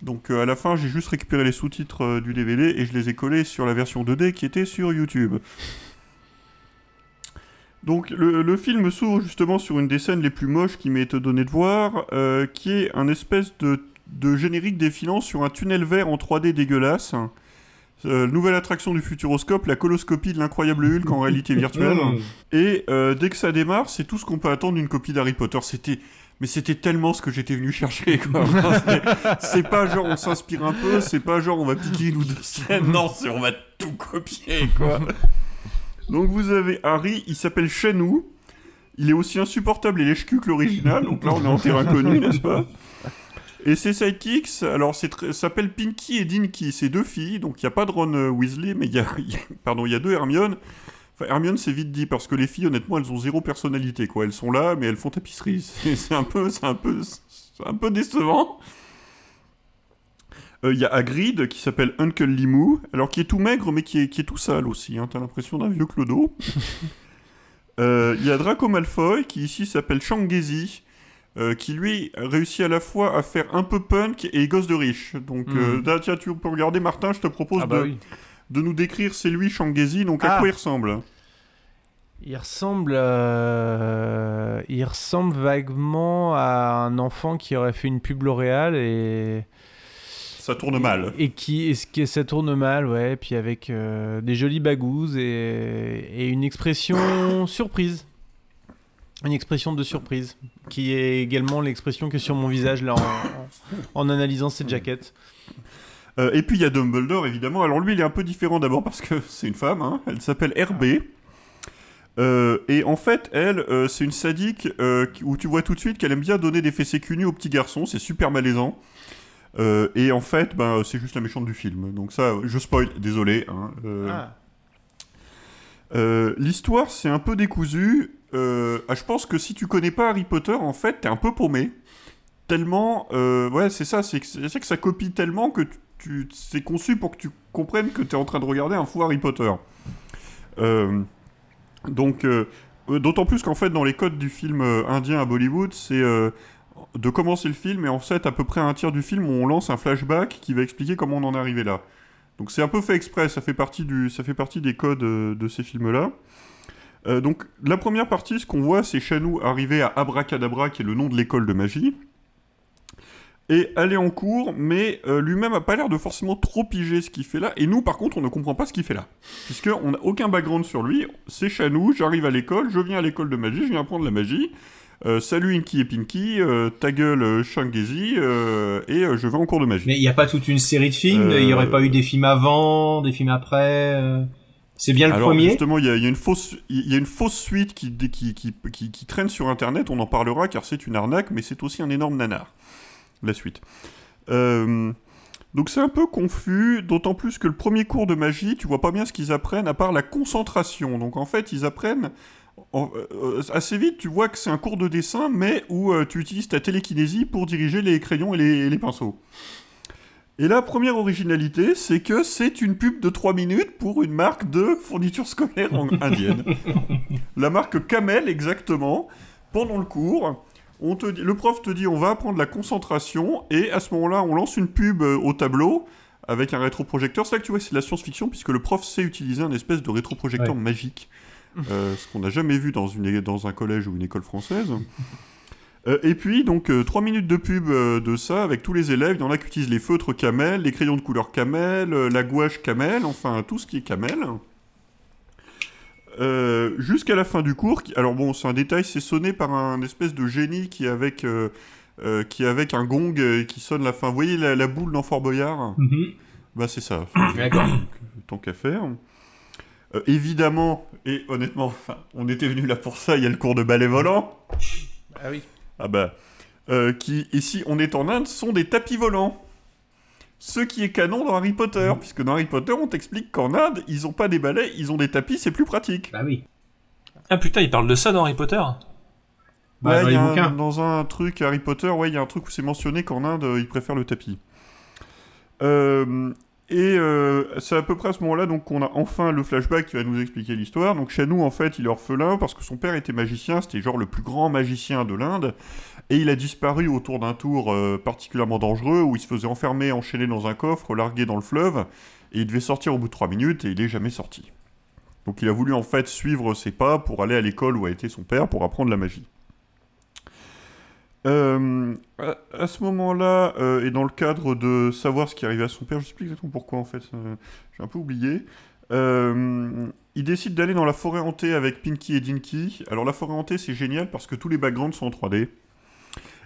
Donc euh, à la fin, j'ai juste récupéré les sous-titres euh, du DVD et je les ai collés sur la version 2D qui était sur YouTube. Donc le, le film s'ouvre justement sur une des scènes les plus moches qui été donné de voir, euh, qui est un espèce de, de générique défilant sur un tunnel vert en 3D dégueulasse. Euh, nouvelle attraction du Futuroscope, la coloscopie de l'incroyable Hulk en réalité virtuelle. Et euh, dès que ça démarre, c'est tout ce qu'on peut attendre d'une copie d'Harry Potter. C'était mais c'était tellement ce que j'étais venu chercher. quoi. C'est pas genre on s'inspire un peu, c'est pas genre on va piquer une ou deux scènes. Non, c'est on va tout copier. quoi. Donc vous avez Harry, il s'appelle Chenou. Il est aussi insupportable et lèche-cul que l'original. Donc là, on est en terrain connu, n'est-ce pas? Et ses sidekicks, alors s'appelle Pinky et Dinky, c'est deux filles, donc il n'y a pas de Ron euh, Weasley, mais il y a, y a- deux Hermione. Enfin, Hermione, c'est vite dit, parce que les filles, honnêtement, elles ont zéro personnalité, quoi. Elles sont là, mais elles font tapisserie. C'est un peu, c'est un peu, c'est un peu décevant. Euh, Il y a Hagrid, qui s'appelle Uncle Limou, alors qui est tout maigre, mais qui est, qui est tout sale aussi, hein. T'as l'impression d'un vieux clodo. Euh, Il y a Draco Malfoy, qui ici s'appelle Shangezi, euh, qui lui réussit à la fois à faire un peu punk et gosse de riche. Donc, là, tiens, tu peux regarder, Martin, je te propose Ah bah de, oui. de nous décrire, c'est lui, Shangezi, donc à Ah. quoi il ressemble? Il ressemble, euh, il ressemble vaguement à un enfant qui aurait fait une pub L'Oréal et ça tourne mal. Et qui, et ce qui ça tourne mal, ouais. Puis avec euh, des jolies bagouses et, et une expression surprise, une expression de surprise, qui est également l'expression que sur mon visage là en, analysant cette jaquette. Euh, et puis il y a Dumbledore, évidemment. Alors lui, il est un peu différent d'abord parce que c'est une femme. hein. Elle s'appelle RB. Euh, et en fait, elle, euh, c'est une sadique euh, où tu vois tout de suite qu'elle aime bien donner des fessées cul nus aux petits garçons. C'est super malaisant. Euh, et en fait, ben, c'est juste la méchante du film. Donc ça, je spoil, désolé. hein. Euh, Ah. euh, L'histoire, c'est un peu décousu. Ah, je pense que si tu connais pas Harry Potter, en fait, t'es un peu paumé. Tellement, ouais, c'est ça, c'est que, ça copie tellement que tu, tu- c'est conçu pour que tu comprennes que t'es en train de regarder un fou Harry Potter. Donc, d'autant plus qu'en fait, dans les codes du film indien à Bollywood, c'est de commencer le film et en fait, à peu près un tiers du film, on lance un flashback qui va expliquer comment on en est arrivé là. Donc c'est un peu fait exprès, ça fait partie, du, ça fait partie des codes euh, de ces films-là. Euh, donc la première partie, ce qu'on voit, c'est Chanou arriver à Abracadabra, qui est le nom de l'école de magie, et aller en cours, mais euh, lui-même a pas l'air de forcément trop piger ce qu'il fait là, et nous par contre on ne comprend pas ce qu'il fait là. Puisqu'on n'a aucun background sur lui, c'est Chanou, j'arrive à l'école, je viens à l'école de magie, je viens apprendre la magie, euh, salut Inky et Pinky, euh, ta gueule euh, Shangezi, euh, et je vais en cours de magie. Mais il n'y a pas toute une série de films, il n'y aurait pas eu des films avant, des films après. C'est bien le Alors, premier. Justement, il y, a il y a une fausse, il y a une fausse suite qui, qui, qui, qui, qui traîne sur Internet. On en parlera car c'est une arnaque, mais c'est aussi un énorme nanar. La suite. Donc c'est un peu confus, d'autant plus que le premier cours de magie, tu vois pas bien ce qu'ils apprennent à part la concentration. Donc en fait, ils apprennent en- euh, assez vite. Tu vois que c'est un cours de dessin, mais où euh, tu utilises ta télékinésie pour diriger les crayons et les, et les pinceaux. Et la première originalité, c'est que c'est une pub de 3 minutes pour une marque de fourniture scolaire en- indienne. la marque Camel, exactement. Pendant le cours, on te dit, le prof te dit on va apprendre la concentration, et à ce moment-là, on lance une pub euh, au tableau avec un rétroprojecteur. C'est là que tu vois que c'est de la science-fiction, puisque le prof sait utiliser un espèce de rétroprojecteur Ouais. magique. Euh, ce qu'on n'a jamais vu dans, une, dans un collège ou une école française. Euh, et puis, donc, 3 minutes de pub euh, de ça avec tous les élèves. Il y en a qui utilisent les feutres camel, les crayons de couleur camel, euh, la gouache camel, enfin tout ce qui est camel. Euh, Jusqu'à la fin du cours, qui- alors bon, c'est un détail, c'est sonné par un espèce de génie qui est avec, euh, euh, qui est avec un gong euh, qui sonne la fin. Vous voyez la, la boule dans Fort Boyard? Mhm. Bah, c'est ça. D'accord. Tant qu'à faire. Euh, évidemment, et honnêtement, on était venu là pour ça, il y a le cours de ballet volant. Ah oui. Ah bah. euh, qui, ici, on est en Inde, sont des tapis volants. Ce qui est canon dans Harry Potter, puisque dans Harry Potter, on t'explique qu'en Inde, ils ont pas des balais, ils ont des tapis, c'est plus pratique. Bah oui. Ah putain, il parle de ça dans Harry Potter? Ouais, dans il y les a un- bouquins. dans un truc Harry Potter, ouais, il y a un truc où c'est mentionné qu'en Inde, euh, ils préfèrent le tapis. Euh, et euh, c'est à peu près à ce moment-là qu'on a enfin le flashback qui va nous expliquer l'histoire. Donc Chanou, en fait, il est orphelin parce que son père était magicien, c'était genre le plus grand magicien de l'Inde, et il a disparu autour d'un tour euh, particulièrement dangereux où il se faisait enfermer, enchaîné dans un coffre, largué dans le fleuve, et il devait sortir au bout de 3 minutes et il est jamais sorti. Donc il a voulu en fait suivre ses pas pour aller à l'école où a été son père pour apprendre la magie. Euh, à, ce moment-là, euh, et dans le cadre de savoir ce qui arrivait à son père, je sais plus exactement pourquoi en fait, euh, j'ai un peu oublié. il décide d'aller dans la forêt hantée avec Pinky et Dinky. Alors la forêt hantée c'est génial parce que tous les backgrounds sont en 3D.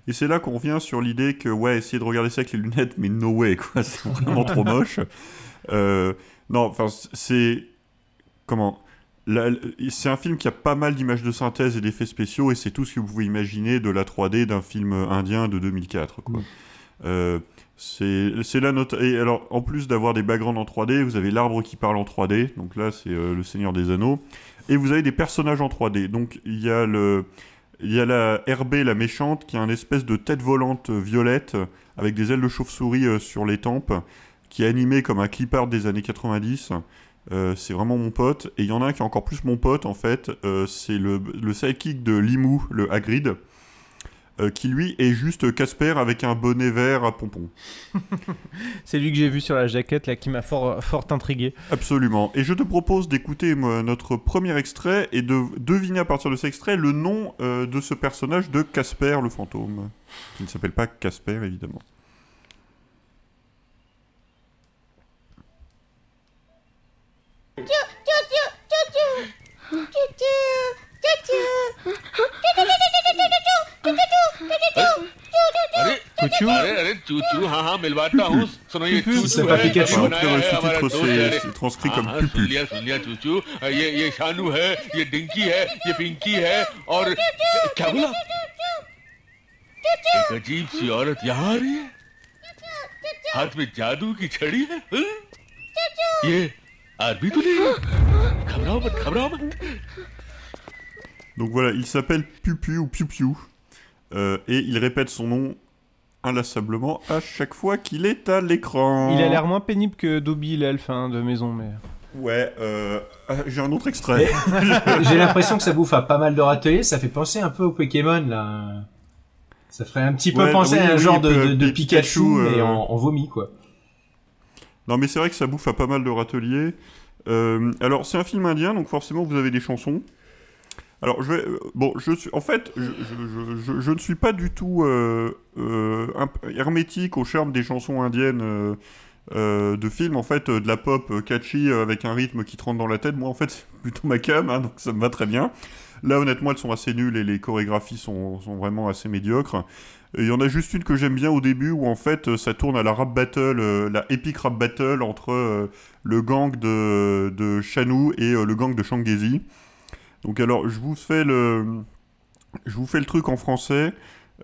Et c'est là qu'on revient sur l'idée que, ouais, essayer de regarder ça avec les lunettes, mais no way, quoi, c'est vraiment trop moche. Non, enfin, c'est. Comment C'est un film qui a pas mal d'images de synthèse et d'effets spéciaux, et c'est tout ce que vous pouvez imaginer de la 3D d'un film indien de 2004, quoi. Euh, c'est la note. Et alors, en plus d'avoir des backgrounds en 3D, vous avez l'arbre qui parle en 3D. Donc là, c'est euh, le Seigneur des Anneaux. Et vous avez des personnages en 3D. Donc il y a le. Il y a la RB, la méchante, qui a une espèce de tête volante violette avec des ailes de chauve-souris euh, sur les tempes, qui est animé comme un clipart des années 90. Euh, c'est vraiment mon pote. Et il y en a un qui est encore plus mon pote, en fait. Euh, c'est le, le sidekick de Limou, le Hagrid, euh, qui lui est juste Casper avec un bonnet vert à pompons. C'est lui que j'ai vu sur la jaquette là qui m'a fort, fort intrigué. Absolument. Et je te propose d'écouter notre premier extrait et de deviner à partir de cet extrait le nom de ce personnage de Casper le fantôme. Qui ne s'appelle pas Casper, évidemment. है है। हाँ, हाँ. सुन लिया सुन लिया चूचू ये ये शानू है ये डिंकी है ये पिंकी है और क्या बोला एक अजीब सी औरत यहाँ आ रही है हाथ में जादू की छड़ी है हाँ? ये आदमी तो नहीं है घबराओ मत घबराओ मत Donc voilà, il s'appelle Pupu ou Piu Piu. Euh, et il répète son nom inlassablement à chaque fois qu'il est à l'écran. Il a l'air moins pénible que Dobby l'elfe hein, de maison, mais. Ouais, euh, ah, j'ai un autre extrait. J'ai l'impression que ça bouffe à pas mal de râteliers, ça fait penser un peu au Pokémon là. Ça ferait un petit peu Ouais, penser oui, à un oui, genre de, P- de- de P- Pikachu, Pikachu, mais euh, en, en vomi quoi. Non, mais c'est vrai que ça bouffe à pas mal de râteliers. Euh, alors, c'est un film indien, donc forcément, vous avez des chansons. Alors, je vais. euh, bon, je suis. En fait, je, ne suis pas du tout euh, hermétique au charme des chansons indiennes de films. En fait, de la pop catchy avec un rythme qui te dans la tête. Moi, en fait, c'est plutôt ma cam, hein, donc ça me va très bien. Là, honnêtement, elles sont assez nulles et les chorégraphies sont, sont vraiment assez médiocres. Et Il y en a juste une que j'aime bien au début où en fait euh, ça tourne à la rap battle, euh, la epic rap battle entre euh, le gang de, de Shanou et euh, le gang de Shangazi. Donc alors je vous fais le, je vous fais le truc en français.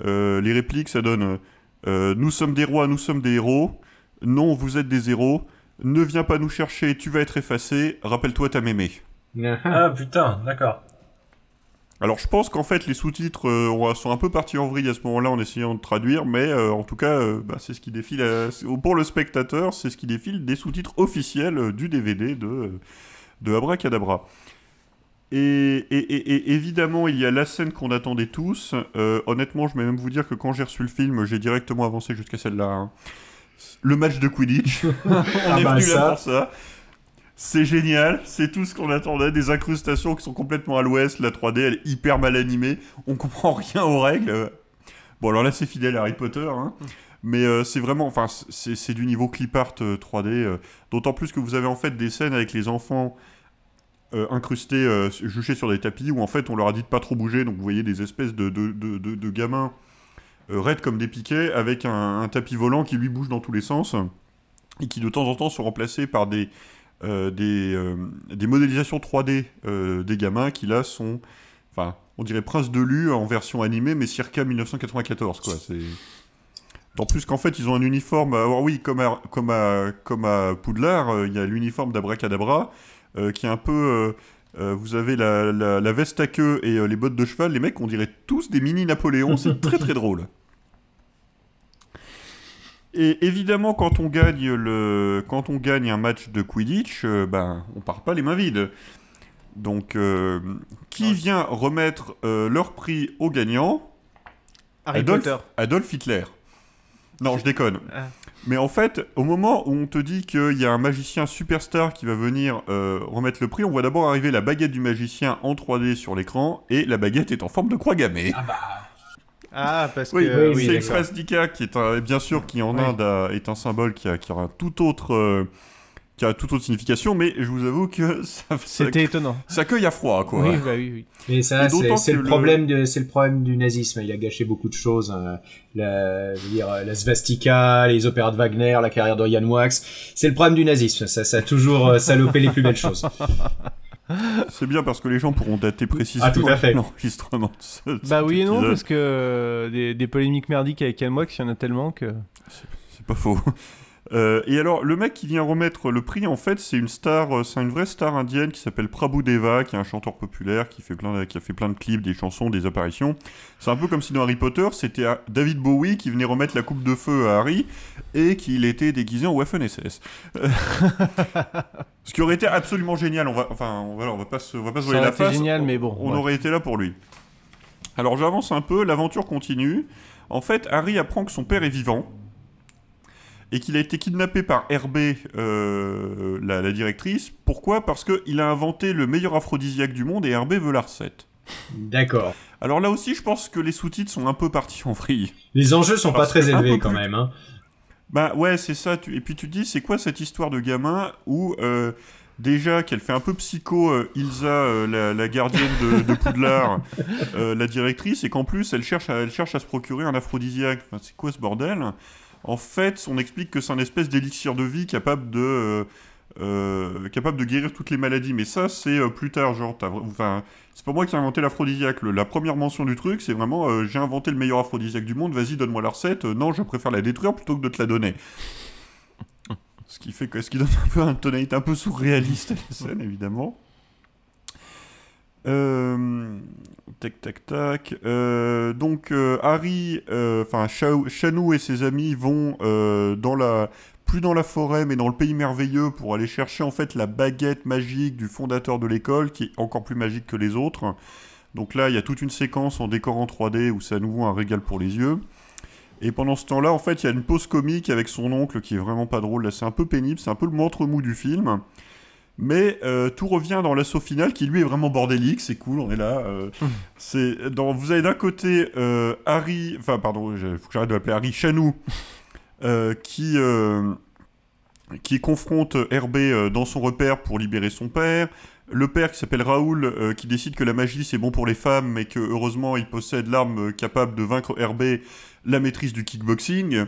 Euh, les répliques ça donne euh, Nous sommes des rois, nous sommes des héros. Non, vous êtes des héros. Ne viens pas nous chercher, tu vas être effacé. Rappelle-toi ta mémé. Ah putain, d'accord. Alors je pense qu'en fait les sous-titres euh, sont un peu partis en vrille à ce moment-là en essayant de traduire, mais euh, en tout cas euh, bah, c'est ce qui défile à- pour le spectateur, c'est ce qui défile des sous-titres officiels euh, du DVD de, de Abracadabra. Et, et- et- et évidemment il y a la scène qu'on attendait tous. Euh, honnêtement je vais même vous dire que quand j'ai reçu le film j'ai directement avancé jusqu'à celle-là. hein. Le match de Quidditch. On Ah est bah venu ça. là pour ça. C'est génial, c'est tout ce qu'on attendait, des incrustations qui sont complètement à l'ouest, la 3D elle est hyper mal animée, on comprend rien aux règles. Bon alors là c'est fidèle à Harry Potter, hein. mais euh, c'est vraiment, enfin c'est du niveau clip art euh, 3D, euh, d'autant plus que vous avez en fait des scènes avec les enfants euh, incrustés, euh, juchés sur des tapis, où en fait on leur a dit de pas trop bouger, donc vous voyez des espèces de, gamins euh, raides comme des piquets, avec un, un tapis volant qui lui bouge dans tous les sens, et qui de temps en temps sont remplacés par des, euh, des, euh, des modélisations 3D euh, des gamins qui là sont, enfin, on dirait Prince de Lu en version animée, mais circa 1994, quoi. C'est. Plus qu'en fait, ils ont un uniforme. Alors oui, comme à, comme comme à Poudlard, il y a l'uniforme d'Abracadabra, qui est un peu. vous avez la, la- veste à queue et les bottes de cheval. Les mecs, on dirait tous des mini Napoléon. C'est très très drôle. Et évidemment, quand on gagne le, quand on gagne un match de Quidditch, euh, ben, on part pas les mains vides. Donc, euh, qui vient remettre euh, leur prix aux gagnants? Harry Adolf, Potter. Adolf Hitler. Non, je déconne. Ah. Mais en fait, au moment où on te dit qu'il y a un magicien superstar qui va venir euh, remettre le prix, on voit d'abord arriver la baguette du magicien en 3D sur l'écran, et la baguette est en forme de croix gammée. Ah, parce Oui, que. c'est. Express Dika qui est un- bien sûr qui en Oui. Inde a- est un symbole qui a, qui a un tout autre euh, qui a toute autre signification, mais je vous avoue que ça, C'était étonnant. Ça cueille à froid, quoi. Oui, bah oui, oui. Mais ça, c'est le problème de, c'est le problème du nazisme. Il a gâché beaucoup de choses. hein. La, je veux dire, la svastika, les opéras de Wagner, la carrière de Jan Wax. C'est le problème du nazisme. Ça, ça a toujours euh, salopé les plus belles choses. C'est bien parce que les gens pourront dater précisément Ah, l'enregistrement de ce- Bah oui et non, parce que euh, des, des polémiques merdiques avec Ken Wax, il y en a tellement que. C'est pas faux. Euh, et alors, le mec qui vient remettre le prix, en fait, c'est une star, euh, c'est une vraie star indienne qui s'appelle Prabhu Deva, qui est un chanteur populaire, qui, fait plein de- qui a fait plein de clips, des chansons, des apparitions. C'est un peu comme si dans Harry Potter, c'était euh, David Bowie qui venait remettre la coupe de feu à Harry et qu'il était déguisé en Waffen-SS. Ce qui aurait été absolument génial. On va, enfin, on, voilà, on va pas se, on va pas se Ça la face. génial, on, mais bon, On ouais. aurait été là pour lui. Alors j'avance un peu, l'aventure continue. En fait, Harry apprend que son père est vivant et qu'il a été kidnappé par RB, euh, la, la directrice. Pourquoi? Parce qu'il a inventé le meilleur aphrodisiaque du monde et RB veut la recette. D'accord. Alors là aussi, je pense que les sous-titres sont un peu partis en vrille. Les enjeux sont pas très élevés quand plus- même. Hein. Bah ouais, c'est ça. Et puis tu te dis, c'est quoi cette histoire de gamin où euh, déjà qu'elle fait un peu psycho euh, Ilsa, euh, la, la gardienne de, de Poudlard, la directrice, et qu'en plus elle cherche, à, elle cherche à se procurer un aphrodisiaque. Enfin, c'est quoi ce bordel? En fait, on explique que c'est un espèce d'élixir de vie capable de euh, euh, capable de guérir toutes les maladies. Mais ça, c'est euh, plus tard. Genre, enfin, c'est pas moi qui ai inventé l'aphrodisiaque. La première mention du truc, c'est vraiment euh, j'ai inventé le meilleur aphrodisiaque du monde. Vas-y, donne-moi la recette. Non, je préfère la détruire plutôt que de te la donner. Ce qui fait que, ce qui donne un peu un tonalité un peu surréaliste à la scène, évidemment. Euh, tac, tac, tac. Euh, donc euh, Harry, euh, enfin Chao- Chanou et ses amis vont euh, dans la, plus dans la forêt, mais dans le pays merveilleux pour aller chercher en fait la baguette magique du fondateur de l'école, qui est encore plus magique que les autres. Donc là, il y a toute une séquence en décor en 3D où c'est à nouveau un régal pour les yeux. Et pendant ce temps-là, en fait, il y a une pause comique avec son oncle qui est vraiment pas drôle. Là, c'est un peu pénible, c'est un peu le montre mou du film. Mais euh, tout revient dans l'assaut final qui lui est vraiment bordélique, c'est cool, on est là. euh, c'est dans, vous avez d'un côté euh, Harry, enfin pardon, il faut que j'arrête de l'appeler Harry Chanou, qui qui confronte RB euh, dans son repère pour libérer son père. Le père qui s'appelle Raoul, euh, qui décide que la magie c'est bon pour les femmes, mais que heureusement il possède l'arme capable de vaincre RB, la maîtrise du kickboxing.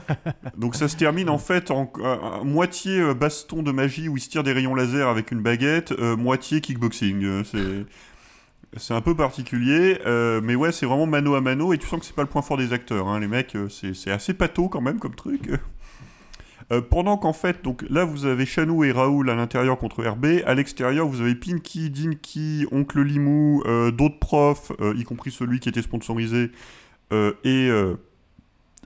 Donc ça se termine en fait en moitié euh, baston de magie où il se tire des rayons laser avec une baguette, euh, moitié kickboxing. C'est c'est un peu particulier, euh, mais ouais, c'est vraiment mano à mano et tu sens que c'est pas le point fort des acteurs. hein. Les mecs, c'est c'est assez pato quand même comme truc. Euh, pendant qu'en fait, donc là vous avez Chanou et Raoul à l'intérieur contre RB, à l'extérieur vous avez Pinky, Dinky, Oncle Limou, euh, d'autres profs, euh, y compris celui qui était sponsorisé, et,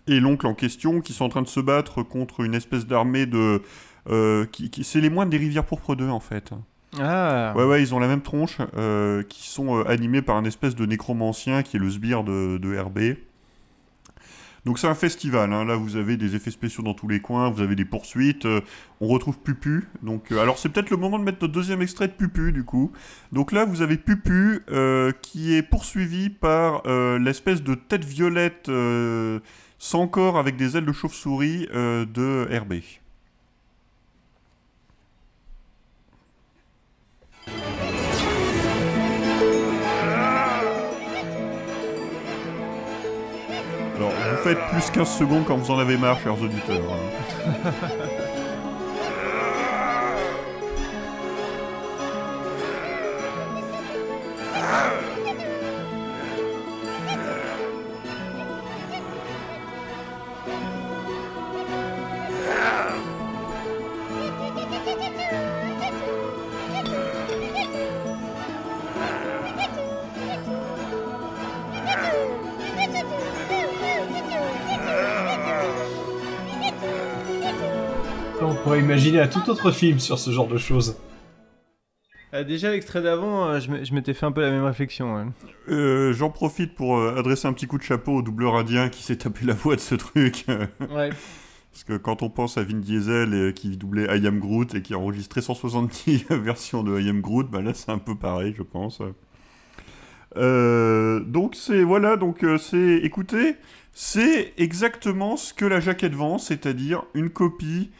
et l'oncle en question, qui sont en train de se battre contre une espèce d'armée de... qui, qui- c'est les moines des rivières pourpres 2 en fait. Ah. Ouais, ouais, ils ont la même tronche, qui sont animés par un espèce de nécromancien qui est le sbire de, de RB. Donc c'est un festival, hein. là vous avez des effets spéciaux dans tous les coins, vous avez des poursuites, euh, on retrouve Pupu, donc euh, alors c'est peut-être le moment de mettre notre deuxième extrait de Pupu du coup. Donc là vous avez Pupu euh, qui est poursuivi par euh, l'espèce de tête violette sans corps avec des ailes de chauve-souris de RB. Faites plus 15 secondes quand vous en avez marre, chers auditeurs. On pourrait imaginer un tout autre film sur ce genre de choses. Euh, déjà, l'extrait d'avant, euh, je m'étais fait un peu la même réflexion. ouais. Euh, J'en profite pour euh, adresser un petit coup de chapeau au doubleur indien qui s'est tapé la voix de ce truc. Ouais. Parce que quand on pense à Vin Diesel qui doublait I Am Groot et qui a enregistré 170 versions de I Am Groot, bah là c'est un peu pareil, je pense. Euh, donc c'est voilà, donc c'est écoutez, c'est exactement ce que la jaquette vend, c'est-à-dire une copie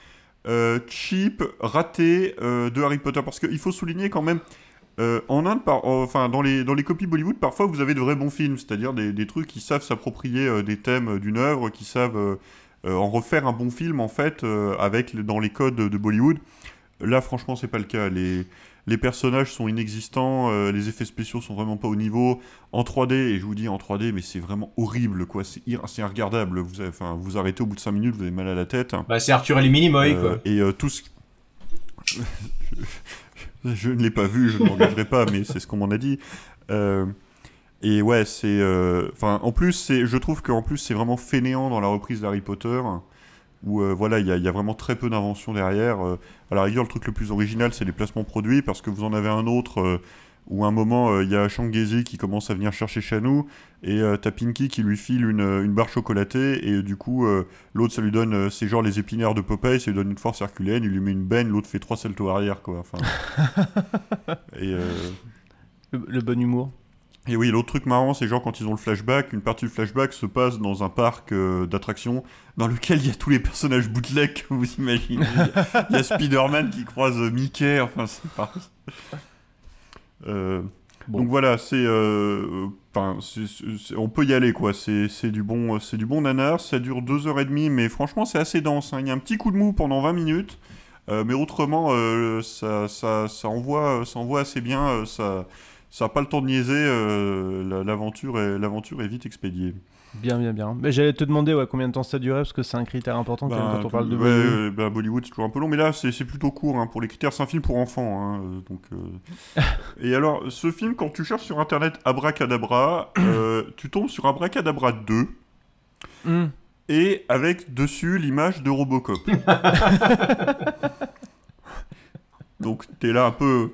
euh, cheap, raté euh, de Harry Potter. Parce qu'il faut souligner quand même, euh, en Inde, par- enfin dans les, dans les copies Bollywood, parfois vous avez de vrais bons films, c'est-à-dire des, des trucs qui savent s'approprier des thèmes d'une œuvre, qui savent en refaire un bon film en fait, avec dans les codes de Bollywood. Là, franchement, c'est pas le cas. Les, les personnages sont inexistants, euh, les effets spéciaux sont vraiment pas au niveau. En 3D, et je vous dis en 3D, mais c'est vraiment horrible, quoi. C'est ir- c'est regardable. Vous, avez- vous arrêtez au bout de 5 minutes, vous avez mal à la tête. Bah, c'est Arthur et les Minimoy, Euh, quoi. Et euh, tout ce. je, je ne l'ai pas vu, je ne m'engagerai pas, mais c'est ce qu'on m'en a dit. Euh, et ouais, c'est. Enfin, en plus, c'est, je trouve qu'en plus, c'est vraiment fainéant dans la reprise d'Harry Potter. Où euh, voilà, il y, a- il y a vraiment très peu d'invention derrière. Euh, à la rigueur, le truc le plus original, c'est les placements produits, parce que vous en avez un autre euh, où à un moment, euh, il y a Shangezi qui commence à venir chercher Chanou, et euh, t'as Pinky qui lui file une, une barre chocolatée, et du coup, euh, l'autre, ça lui donne, euh, c'est genre les épinaires de Popeye, ça lui donne une force herculéenne, il lui met une benne, l'autre fait trois saltos arrière, quoi. Enfin, et, euh, Le, le bon humour. Et oui, l'autre truc marrant, c'est genre quand ils ont le flashback, une partie du flashback se passe dans un parc euh, d'attractions dans lequel il y a tous les personnages bootleg que vous imaginez. Il y a, a Spider-Man qui croise euh, Mickey, enfin c'est pas... Euh, Donc voilà, c'est... euh, on peut y aller quoi, c'est du bon c'est du bon nanar, ça dure deux heures et demie, mais franchement c'est assez dense. hein. Il y a un petit coup de mou pendant 20 minutes, mais autrement ça, ça, ça, envoie, ça envoie assez bien, ça ça n'a pas le temps de niaiser, euh, la- l'aventure est, vite expédiée. Bien, bien, bien. Mais j'allais te demander ouais, combien de temps ça durait, parce que c'est un critère important quand, même Bah, quand on parle de ouais, Bollywood. bah, Bollywood, c'est toujours un peu long, mais là, c'est c'est plutôt court hein, pour les critères. C'est un film pour enfants. hein, euh, donc, euh. Et alors, ce film, quand tu cherches sur internet Abracadabra, euh, tu tombes sur Abracadabra 2. Hmm. Et avec dessus l'image de Robocop. donc, t'es là un peu.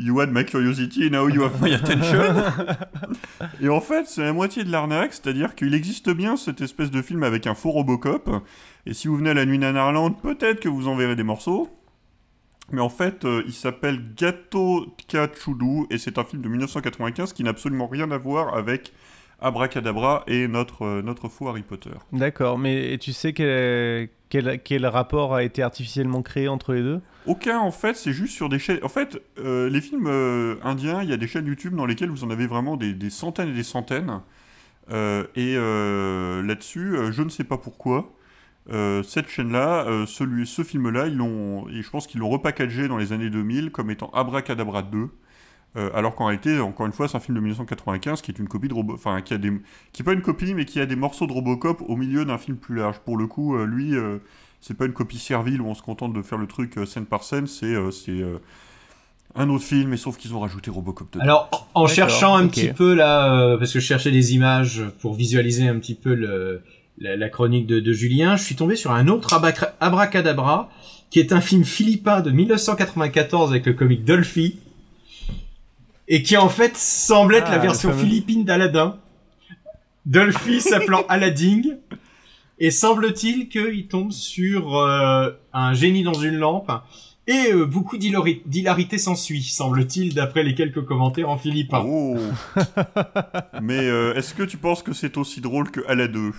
You had my curiosity, now you have my attention. Et en fait, c'est la moitié de l'arnaque, c'est-à-dire qu'il existe bien cette espèce de film avec un faux Robocop. Et si vous venez à la nuit Nanarland, peut-être que vous en verrez des morceaux. Mais en fait, euh, il s'appelle Gato Kachudu et c'est un film de 1995 qui n'a absolument rien à voir avec Abracadabra et notre, euh, notre faux Harry Potter. D'accord, mais et tu sais quel, quel, quel rapport a été artificiellement créé entre les deux? Aucun, en fait, c'est juste sur des chaînes. En fait, euh, les films euh, indiens, il y a des chaînes YouTube dans lesquelles vous en avez vraiment des, des centaines et des centaines. Euh, et là-dessus, je ne sais pas pourquoi. cette chaîne-là, celui, ce film-là, ils l'ont, et je pense qu'ils l'ont repackagé dans les années 2000 comme étant Abracadabra 2, euh, alors qu'en réalité, encore une fois, c'est un film de 1995 qui est une copie de Robo, enfin qui a des, qui est pas une copie, mais qui a des morceaux de Robocop au milieu d'un film plus large. Pour le coup, euh, lui, euh, c'est pas une copie servile où on se contente de faire le truc euh, scène par scène, c'est, euh, c'est euh, un autre film, mais sauf qu'ils ont rajouté Robocop dedans. Alors, en cherchant un petit peu là, euh, parce que je cherchais des images pour visualiser un petit peu le, la, la chronique de, de Julien, je suis tombé sur un autre Abacra- Abracadabra, qui est un film philippin de 1994 avec le comique Dolphy, et qui en fait semble être Ah, la le version philippine d'Aladdin. Dolphy s'appelant Aladdin, et semble-t-il qu'il tombe sur euh, un génie dans une lampe. Et euh, beaucoup d'hilari- d'hilarité s'ensuit, semble-t-il, d'après les quelques commentaires en philippin. Oh Mais euh, est-ce que tu penses que c'est aussi drôle que Ala 2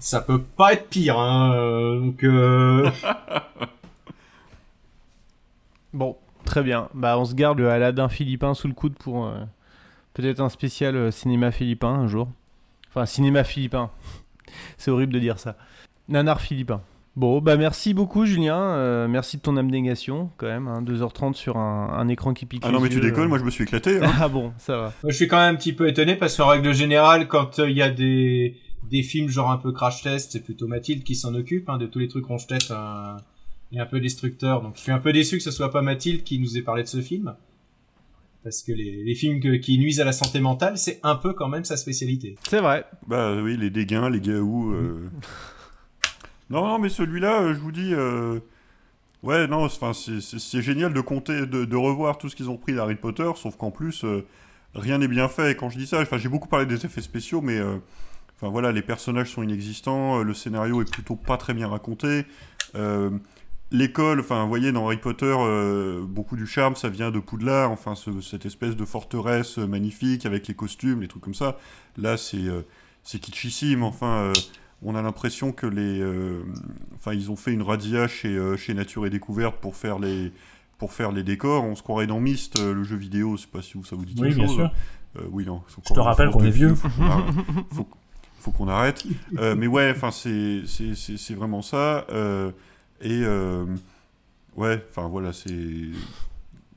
Ça peut pas être pire, hein. Donc, euh... Bon, très bien. Bah, on se garde le Aladdin philippin sous le coude pour euh, peut-être un spécial euh, cinéma philippin un jour. Enfin, cinéma philippin. C'est horrible de dire ça. Nanar philippin. Bon, bah merci beaucoup Julien, Euh, merci de ton abnégation quand même, hein, 2h30 sur un, un écran qui pique Ah non, mais tu euh. moi je me suis éclaté. hein. ah bon, ça va. Moi, je suis quand même un petit peu étonné parce qu'en règle générale, quand euh, il y a des, des films genre un peu crash test, c'est plutôt Mathilde qui s'en occupe, hein, de tous les trucs qu'on un, et un peu destructeur. Donc je suis un peu déçu que ce soit pas Mathilde qui nous ait parlé de ce film. Parce que les, les films que- qui nuisent à la santé mentale, c'est un peu quand même sa spécialité. C'est vrai. Bah oui, les dégains, les gaous. euh. non, non, mais celui-là, euh, je vous dis. euh, Ouais, non, c'est- génial de compter, de, de revoir tout ce qu'ils ont pris d'Harry Potter, sauf qu'en plus, euh, rien n'est bien fait. Et quand je dis ça, enfin, j'ai beaucoup parlé des effets spéciaux, mais. euh, Enfin voilà, les personnages sont inexistants, le scénario est plutôt pas très bien raconté. euh, L'école, enfin, vous voyez, dans Harry Potter, euh, beaucoup du charme, ça vient de Poudlard, enfin, ce- cette espèce de forteresse euh, magnifique avec les costumes, les trucs comme ça. Là, c'est euh, c'est kitschissime, enfin, euh, on a l'impression que les, enfin, ils ont fait une radia chez chez Nature et Découverte pour faire les pour faire les décors. On se croirait dans Myst, le jeu vidéo. Je sais pas si vous- ça vous dit Oui, quelque bien chose. sûr. Oui, non. c'est Je te rappelle qu'on est vieux. Faut qu'on arrête. Faut, faut qu'on arrête. Mais ouais, enfin, c'est c'est c'est c'est vraiment ça. Euh, et euh, ouais, enfin voilà, c'est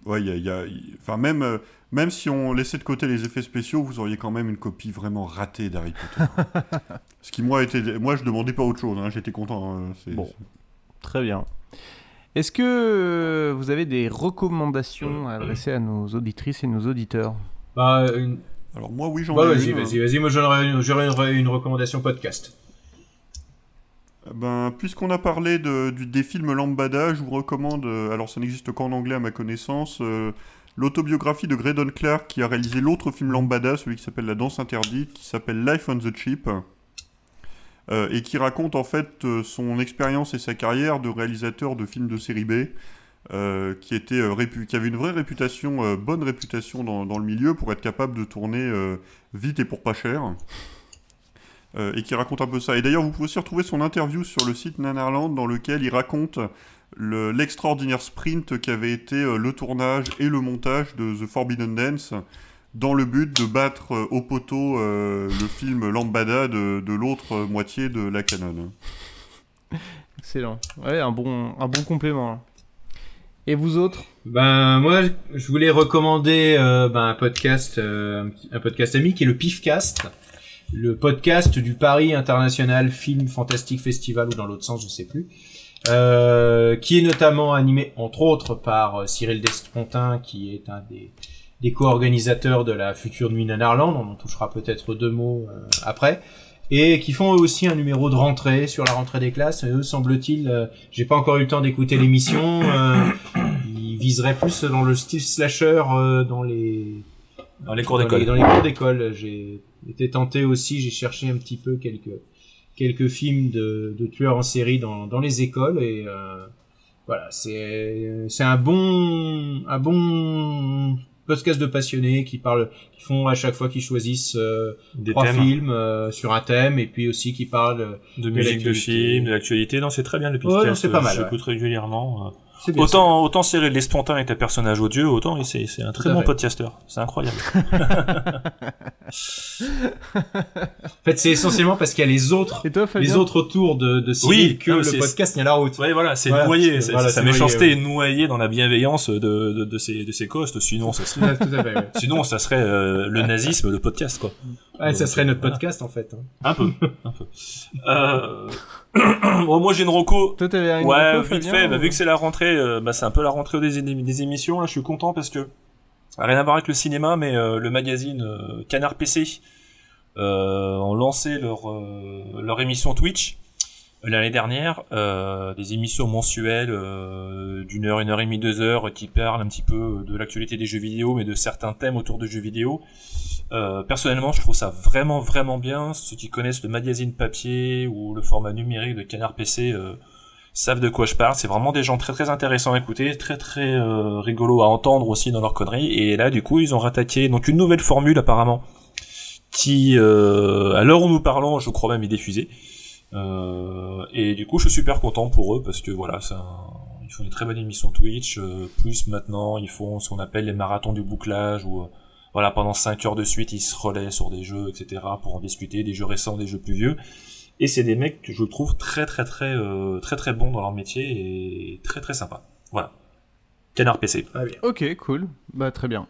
ouais, il y a, enfin même euh, même si on laissait de côté les effets spéciaux, vous auriez quand même une copie vraiment ratée d'Harry Potter. Ce qui moi était, moi je demandais pas autre chose. hein, J'étais content. hein, Bon. Très bien. Est-ce que euh, vous avez des recommandations à adresser à nos auditrices et nos auditeurs? Bah, une- Alors moi, oui, j'en Bah, ai vas-y, une, vas-y, vas-y. Moi, j'aurais une, j'aurais une, une recommandation podcast. Ben, puisqu'on a parlé du- des films Lambada, je vous recommande, euh, alors ça n'existe qu'en anglais à ma connaissance, euh, l'autobiographie de Graydon Clark qui a réalisé l'autre film Lambada, celui qui s'appelle La danse interdite, qui s'appelle Life on the Cheap, euh, et qui raconte en fait son expérience et sa carrière de réalisateur de films de série B. qui, avait une vraie réputation, bonne réputation dans, le milieu pour être capable de tourner vite et pour pas cher. Euh, et qui raconte un peu ça. Et d'ailleurs, vous pouvez aussi retrouver son interview sur le site Nanarland dans lequel il raconte le- l'extraordinaire sprint qui avait été euh, le tournage et le montage de The Forbidden Dance dans le but de battre euh, au poteau euh, le film Lambada de, de l'autre moitié de la canon. Excellent. Ouais, un bon, un bon complément. hein. Et vous autres? Ben moi, je voulais recommander euh, ben, un podcast, euh, un podcast ami qui est le PIFcast, le podcast du Paris International Film Fantastic Festival ou dans l'autre sens, je sais plus, euh, qui est notamment animé entre autres par euh, Cyril Destrontin, qui est un des des co-organisateurs de la future nuit Nanarland, on en touchera peut-être deux mots euh, après, et qui font eux aussi un numéro de rentrée sur la rentrée des classes. Eux, semble-t-il, euh, j'ai pas encore eu le temps d'écouter l'émission, euh, ils viseraient plus dans le style slasher euh, dans les Dans les cours d'école. Dans les cours d'école, j'ai été tenté aussi, j'ai cherché un petit peu quelques quelques films de, de tueurs en série dans, dans les écoles et euh, voilà, c'est c'est un bon un bon podcast de passionnés qui parlent qui font à chaque fois qu'ils choisissent euh, Des trois thèmes. films euh, sur un thème et puis aussi qui parlent de musique de l'actualité. film, de l'actualité. Non, c'est très bien le Ouais, podcast. non, c'est pas mal, J'écoute régulièrement. C'est bien, Autant, autant Cyril Despontin est un personnage odieux, autant c'est c'est un très bon podcasteur. C'est incroyable. En fait, c'est essentiellement parce qu'il y a les autres, les autres tours de, de Cyril Oui, que non, le podcast tient la route. Ouais, voilà, c'est Voilà, noyé. c'est- c'est- voilà, sa méchanceté noyé, est noyée dans la bienveillance de, de, de ses, de ses costes. Sinon, ça serait, Tout à- tout à fait, ouais. sinon, ça serait euh, le nazisme, le podcast, quoi. Ouais, ça serait notre podcast en fait. hein. Un peu, un peu. Euh... bon, moi j'ai une reco. Toi, t'avais une ouais, vite Fabien, fait. Bah, vu que c'est la rentrée, euh, bah, c'est un peu la rentrée des, des émissions. Là, je suis content parce que rien à voir avec le cinéma, mais euh, le magazine euh, Canard PC euh, ont lancé leur euh, leur émission Twitch euh, l'année dernière, euh, des émissions mensuelles euh, d'une heure, une heure et demie, deux heures, qui parlent un petit peu de l'actualité des jeux vidéo, mais de certains thèmes autour de jeux vidéo. Euh, personnellement, je trouve ça vraiment vraiment bien. Ceux qui connaissent le magazine papier ou le format numérique de Canard PC savent de quoi je parle. C'est vraiment des gens très très intéressants à écouter, très très euh, rigolo à entendre aussi dans leurs conneries. Et là, du coup, ils ont rattaqué donc une nouvelle formule apparemment, qui à l'heure où nous parlons, je crois même est diffusée. Euh, et du coup, je suis super content pour eux parce que voilà, c'est un- ils font une très bonne émission Twitch. euh, plus maintenant, ils font ce qu'on appelle les marathons du bouclage où euh, voilà, pendant 5 heures de suite, ils se relaient sur des jeux, etc. pour en discuter, des jeux récents, des jeux plus vieux. Et c'est des mecs que je trouve très très très euh, très très bons dans leur métier et très très sympas. Voilà. Canard PC. Ok, cool. Bah très bien.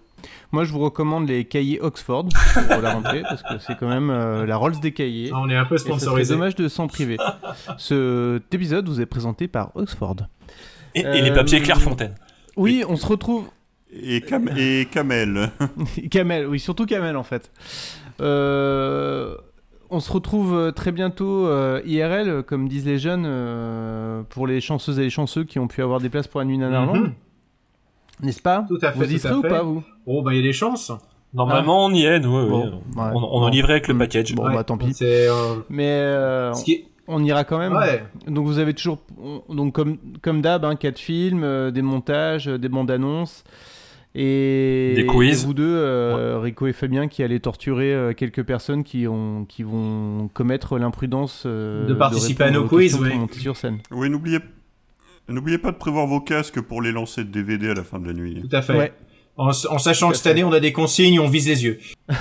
Moi, je vous recommande les cahiers Oxford pour la rentrée parce que c'est quand même euh, la Rolls des cahiers. Ah, on est un peu sponsorisé. dommage de s'en priver. Cet épisode vous est présenté par Oxford. Et, et les papiers Clairefontaine. Oui, on se retrouve. Et, Cam et Kamel. Kamel, oui, surtout Kamel en fait. Euh, on se retrouve euh, très bientôt euh, IRL, euh, comme disent les jeunes, euh, pour les chanceuses et les chanceux qui ont pu avoir des places pour la nuit Nanarland. Mhm. N'est-ce pas Tout à fait. Vous y serez ou pas, vous Oh, bah, il y a des chances. Normalement, on y est, nous. oui, Bon, oui. ouais. On, on en livrait avec le package. Bon, bah tant pis. Euh, Mais euh, Ce qui est- on ira quand même. Ouais. Donc vous avez toujours, on- donc comme comme d'hab, hein, quatre films, euh, des montages, euh, des bandes annonces, Et, Des quiz. et vous deux, euh, Rico et Fabien, qui allez torturer euh, quelques personnes qui, ont, qui vont commettre l'imprudence euh, De participer à nos quiz, oui. pour monter sur scène. Oui, n'oubliez n'oubliez pas de prévoir vos casques pour les lancer de DVD à la fin de la nuit. Tout à fait. Ouais. En, en sachant Tout que cette année, on a des consignes, on vise les yeux.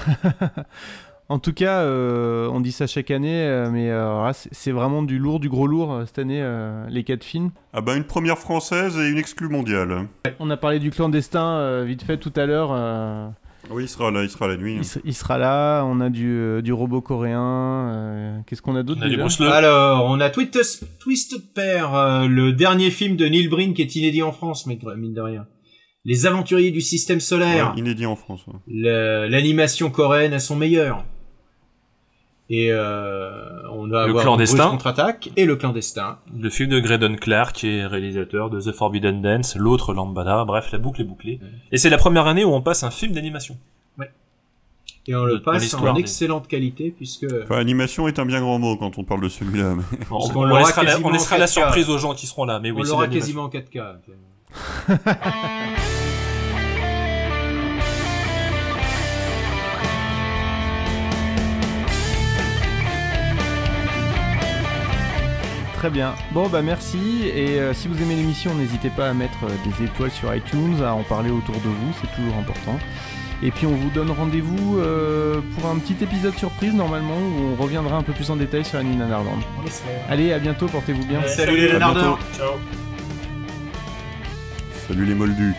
En tout cas, euh, on dit ça chaque année, euh, mais euh, c'est vraiment du lourd, du gros lourd cette année, euh, les quatre films. Ah bah une première française et une exclue mondiale. On a parlé du clandestin euh, vite fait tout à l'heure. Oui, il sera là, il sera la nuit. il, se- il sera là. On a du, euh, du robot coréen. euh, Qu'est-ce qu'on a d'autre. Alors, on a Twisted, Twisted Pair, euh, le dernier film de Neil Breen qui est inédit en France, mais mine de rien. Les aventuriers du système solaire. Ouais, inédit en France. ouais. L'animation coréenne à son meilleur. Et euh, on va Le avoir clandestin. Contre-attaque et le clandestin. Le film de Graydon Clark, qui est réalisateur de The Forbidden Dance, l'autre Lambada, bref, la boucle est bouclée. Et c'est la première année où on passe un film d'animation. Et on le passe en des- excellente qualité puisque Enfin, animation est un bien grand mot quand on parle de celui-là. mais- On, On on l'aura laissera, la, quasiment on laissera en la 4K. surprise aux gens qui seront là, mais oui, on l'aura quasiment en 4K. Très bien. Bon, bah merci. Et euh, si vous aimez l'émission, n'hésitez pas à mettre euh, des étoiles sur iTunes, à en parler autour de vous, c'est toujours important. Et puis on vous donne rendez-vous euh, pour un petit épisode surprise normalement où on reviendra un peu plus en détail sur la nuit Nanarland. Allez, à bientôt, portez-vous bien. Salut les Nanardeurs. bientôt. Salut les moldus.